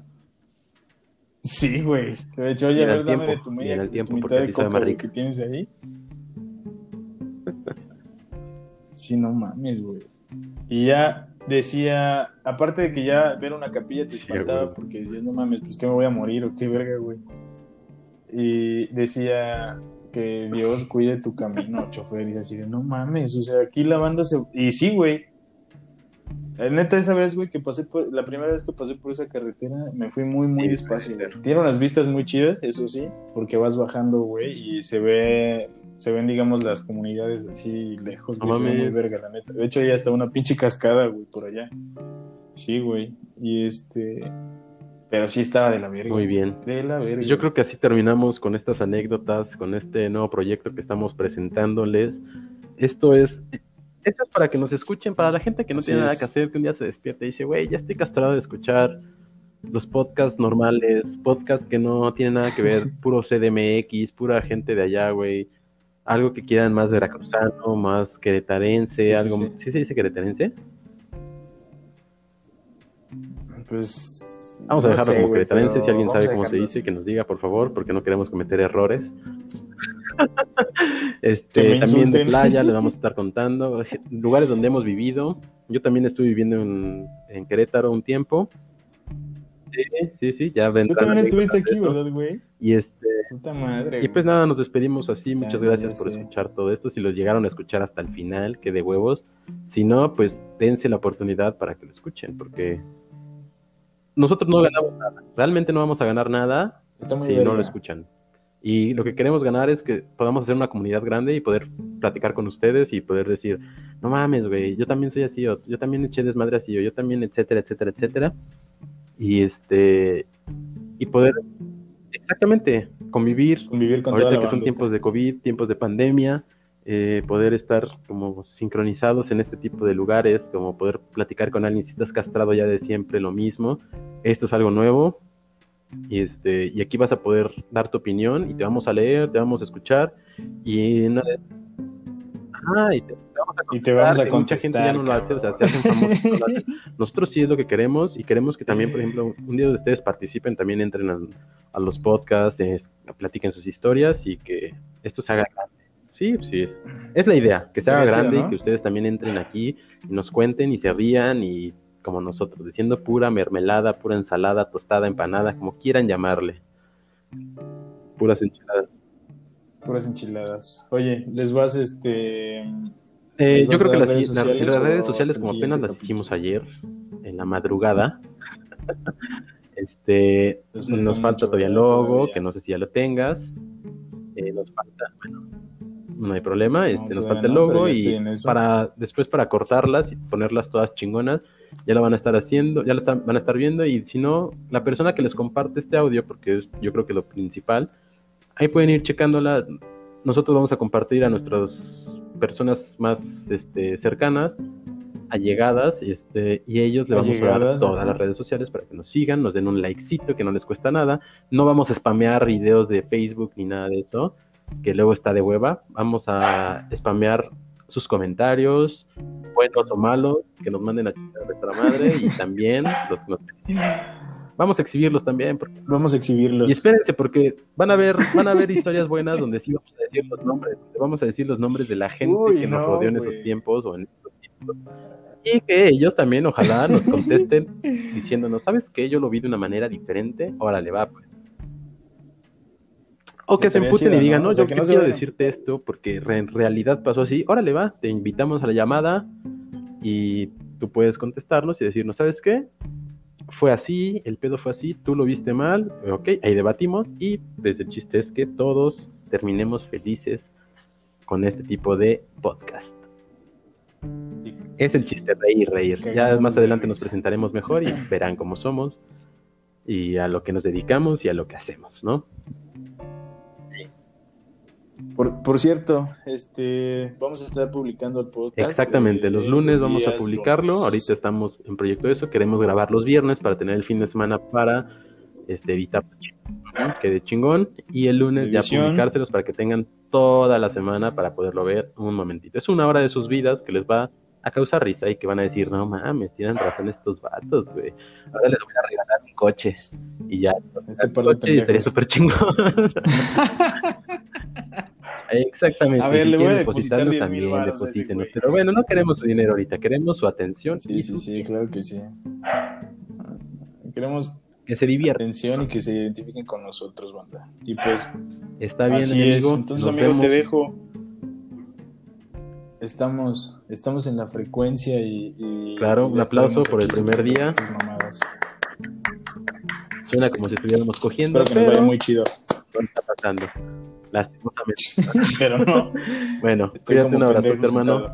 Sí, güey. De hecho, oye, a ver, dame de tu media, el tu tiempo, mitad de rico. que tienes ahí. Sí, no mames, güey. Y ya decía, aparte de que ya ver una capilla te espantaba porque decías, no mames, pues que me voy a morir o qué verga, güey. Y decía que Dios cuide tu camino, chofer. Y así de, no mames, o sea, aquí la banda se. Y sí, güey. Neta, esa vez, güey, que pasé por. La primera vez que pasé por esa carretera, me fui muy, muy Sí, despacio. güey. Tiene unas vistas muy chidas, eso sí, porque vas bajando, güey, y se ve. Se ven, digamos, las comunidades así lejos, güey. se ve muy mames. verga, la neta. De hecho, hay hasta una pinche cascada, güey, por allá. Sí, güey. Y este. Pero sí estaba de la verga. Muy bien. De la verga. Yo creo que así terminamos con estas anécdotas, con este nuevo proyecto que estamos presentándoles. Esto es, esto es para que nos escuchen, para la gente que no Así tiene nada es. que hacer, que un día se despierta y dice, güey, ya estoy castrado de escuchar los podcasts normales, podcasts que no tienen nada que ver, puro CDMX, pura gente de allá, güey. Algo que quieran más veracruzano, más queretarense, Sí, sí, algo... sí. ¿Sí se dice queretarense? Pues. Vamos a no dejarlo sé, como pero si alguien sabe cómo se dice, que nos diga, por favor, porque no queremos cometer errores. Este, también de playa les vamos a estar contando lugares donde hemos vivido. Yo también estuve viviendo en, en Querétaro un tiempo. Sí, sí, sí, ya Tú vendrán también estuviste aquí. ¿verdad, güey? Y este, Puta madre. y pues nada, nos despedimos así. Muchas Ya, gracias por sé. escuchar todo esto. Si los llegaron a escuchar hasta el final, que de huevos. Si no, pues dense la oportunidad para que lo escuchen, porque nosotros no ganamos nada. Realmente no vamos a ganar nada Está muy si no lo escuchan. Y lo que queremos ganar es que podamos hacer una comunidad grande y poder platicar con ustedes y poder decir, no mames, güey, yo también soy así, o yo también eché desmadre así, o yo también, etcétera, etcétera, etcétera. Y este, y poder, exactamente, convivir, Convivir con ahorita toda la que son tiempos de COVID, tiempos de pandemia, eh, poder estar como sincronizados en este tipo de lugares, como poder platicar con alguien si estás castrado ya de siempre lo mismo. Esto es algo nuevo. Y, este, y aquí vas a poder dar tu opinión y te vamos a leer, te vamos a escuchar y Ajá, y te, vamos a y te vamos a no hace, o sea, famosos. no. Nosotros sí es lo que queremos y queremos que también, por ejemplo, un día de ustedes participen, también entren a, a los podcasts, eh, platiquen sus historias y que esto se haga grande. Sí, sí, es, la idea, que se haga Sería chido, grande ¿no? y que ustedes también entren aquí y nos cuenten y se rían y como nosotros, diciendo pura mermelada, pura ensalada, tostada, empanada, como quieran llamarle. Puras enchiladas. Puras enchiladas. Oye, les vas este. Eh, ¿Les yo creo que las, redes sociales las redes como apenas las hicimos ayer, en la madrugada, este, nos falta todavía el logo, Todavía. que no sé si ya lo tengas, Eh, nos falta, bueno, no hay problema, este, nos falta el logo y para después para cortarlas y ponerlas todas chingonas, ya la van a estar haciendo, ya la están- van a estar viendo y si no, la persona que les comparte este audio, porque es yo creo que lo principal, ahí pueden ir checándola. Nosotros vamos a compartir a nuestras personas más este, cercanas, allegadas, este, y ellos le vamos a dar todas ajá. las redes sociales para que nos sigan, nos den un likecito que no les cuesta nada. No vamos a spamear videos de Facebook ni nada de eso, que luego está de hueva. Vamos a spamear sus comentarios, buenos o malos, que nos manden a chingar a nuestra madre y también los que nos Vamos a exhibirlos también, porque Vamos a exhibirlos. y espérense, porque van a ver, van a ver historias buenas donde sí vamos a decir los nombres, vamos a decir los nombres de la gente Uy, que nos no, rodeó en esos tiempos o en estos tiempos. Y que ellos también, ojalá, nos contesten diciéndonos, ¿sabes qué? Yo lo vi de una manera diferente, órale, va, pues. O que se emputen chido, y digan, ¿no? no, O sea, yo que no quiero vayan. decirte esto porque en realidad pasó así, órale, va, te invitamos a la llamada y tú puedes contestarnos y decirnos, ¿sabes qué? Fue así, el pedo fue así, tú lo viste mal, ok, ahí debatimos y desde el chiste es que todos terminemos felices con este tipo de podcast. Es el chiste, reír, reír. Ya más de adelante nos presentaremos mejor y verán cómo somos y a lo que nos dedicamos y a lo que hacemos, ¿no? Por, por cierto, este, vamos a estar publicando el podcast. Exactamente, eh, los lunes vamos a publicarlo. lunes. Ahorita estamos en proyecto de eso. Queremos grabar los viernes para tener el fin de semana para este, evitar que de chingón. Y el lunes ya publicárselos para que tengan toda la semana para poderlo ver un momentito. Es una hora de sus vidas que les va a causar risa y que van a decir, no mames, tienen razón estos vatos, güey. Ahora les voy a regalar un coche. Y ya, Este par de coche y estaría súper chingón. Exactamente. A ver, si le voy a depositar depositarnos 10,000 también, varos a ese deposítenos. güey. Pero bueno, no queremos su dinero ahorita, queremos su atención Sí, y sí, sí, claro que sí. Queremos que se divierta. atención y que se identifiquen con nosotros, banda. Y pues, Está bien, así amigo. es. Entonces, Nos amigo, vemos. te dejo. Estamos, estamos en la frecuencia y. y- Claro, y un aplauso por el primer día. Suena como si estuviéramos cogiendo, Espero que nos pero vaya muy chido. está pasando. Lastimosamente. Pero no. Bueno, Estoy cuídate un abrazo, hermano.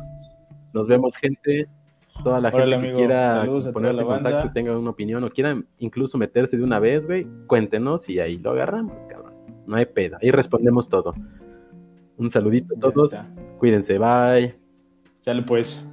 Nos vemos, gente. Toda la Órale, gente que quiera la en contacto, banda. tenga una opinión o quiera incluso meterse de una vez, güey, cuéntenos y ahí lo agarramos, cabrón. No hay pedo. Ahí respondemos todo. Un saludito a todos. Cuídense, bye. Sale pues.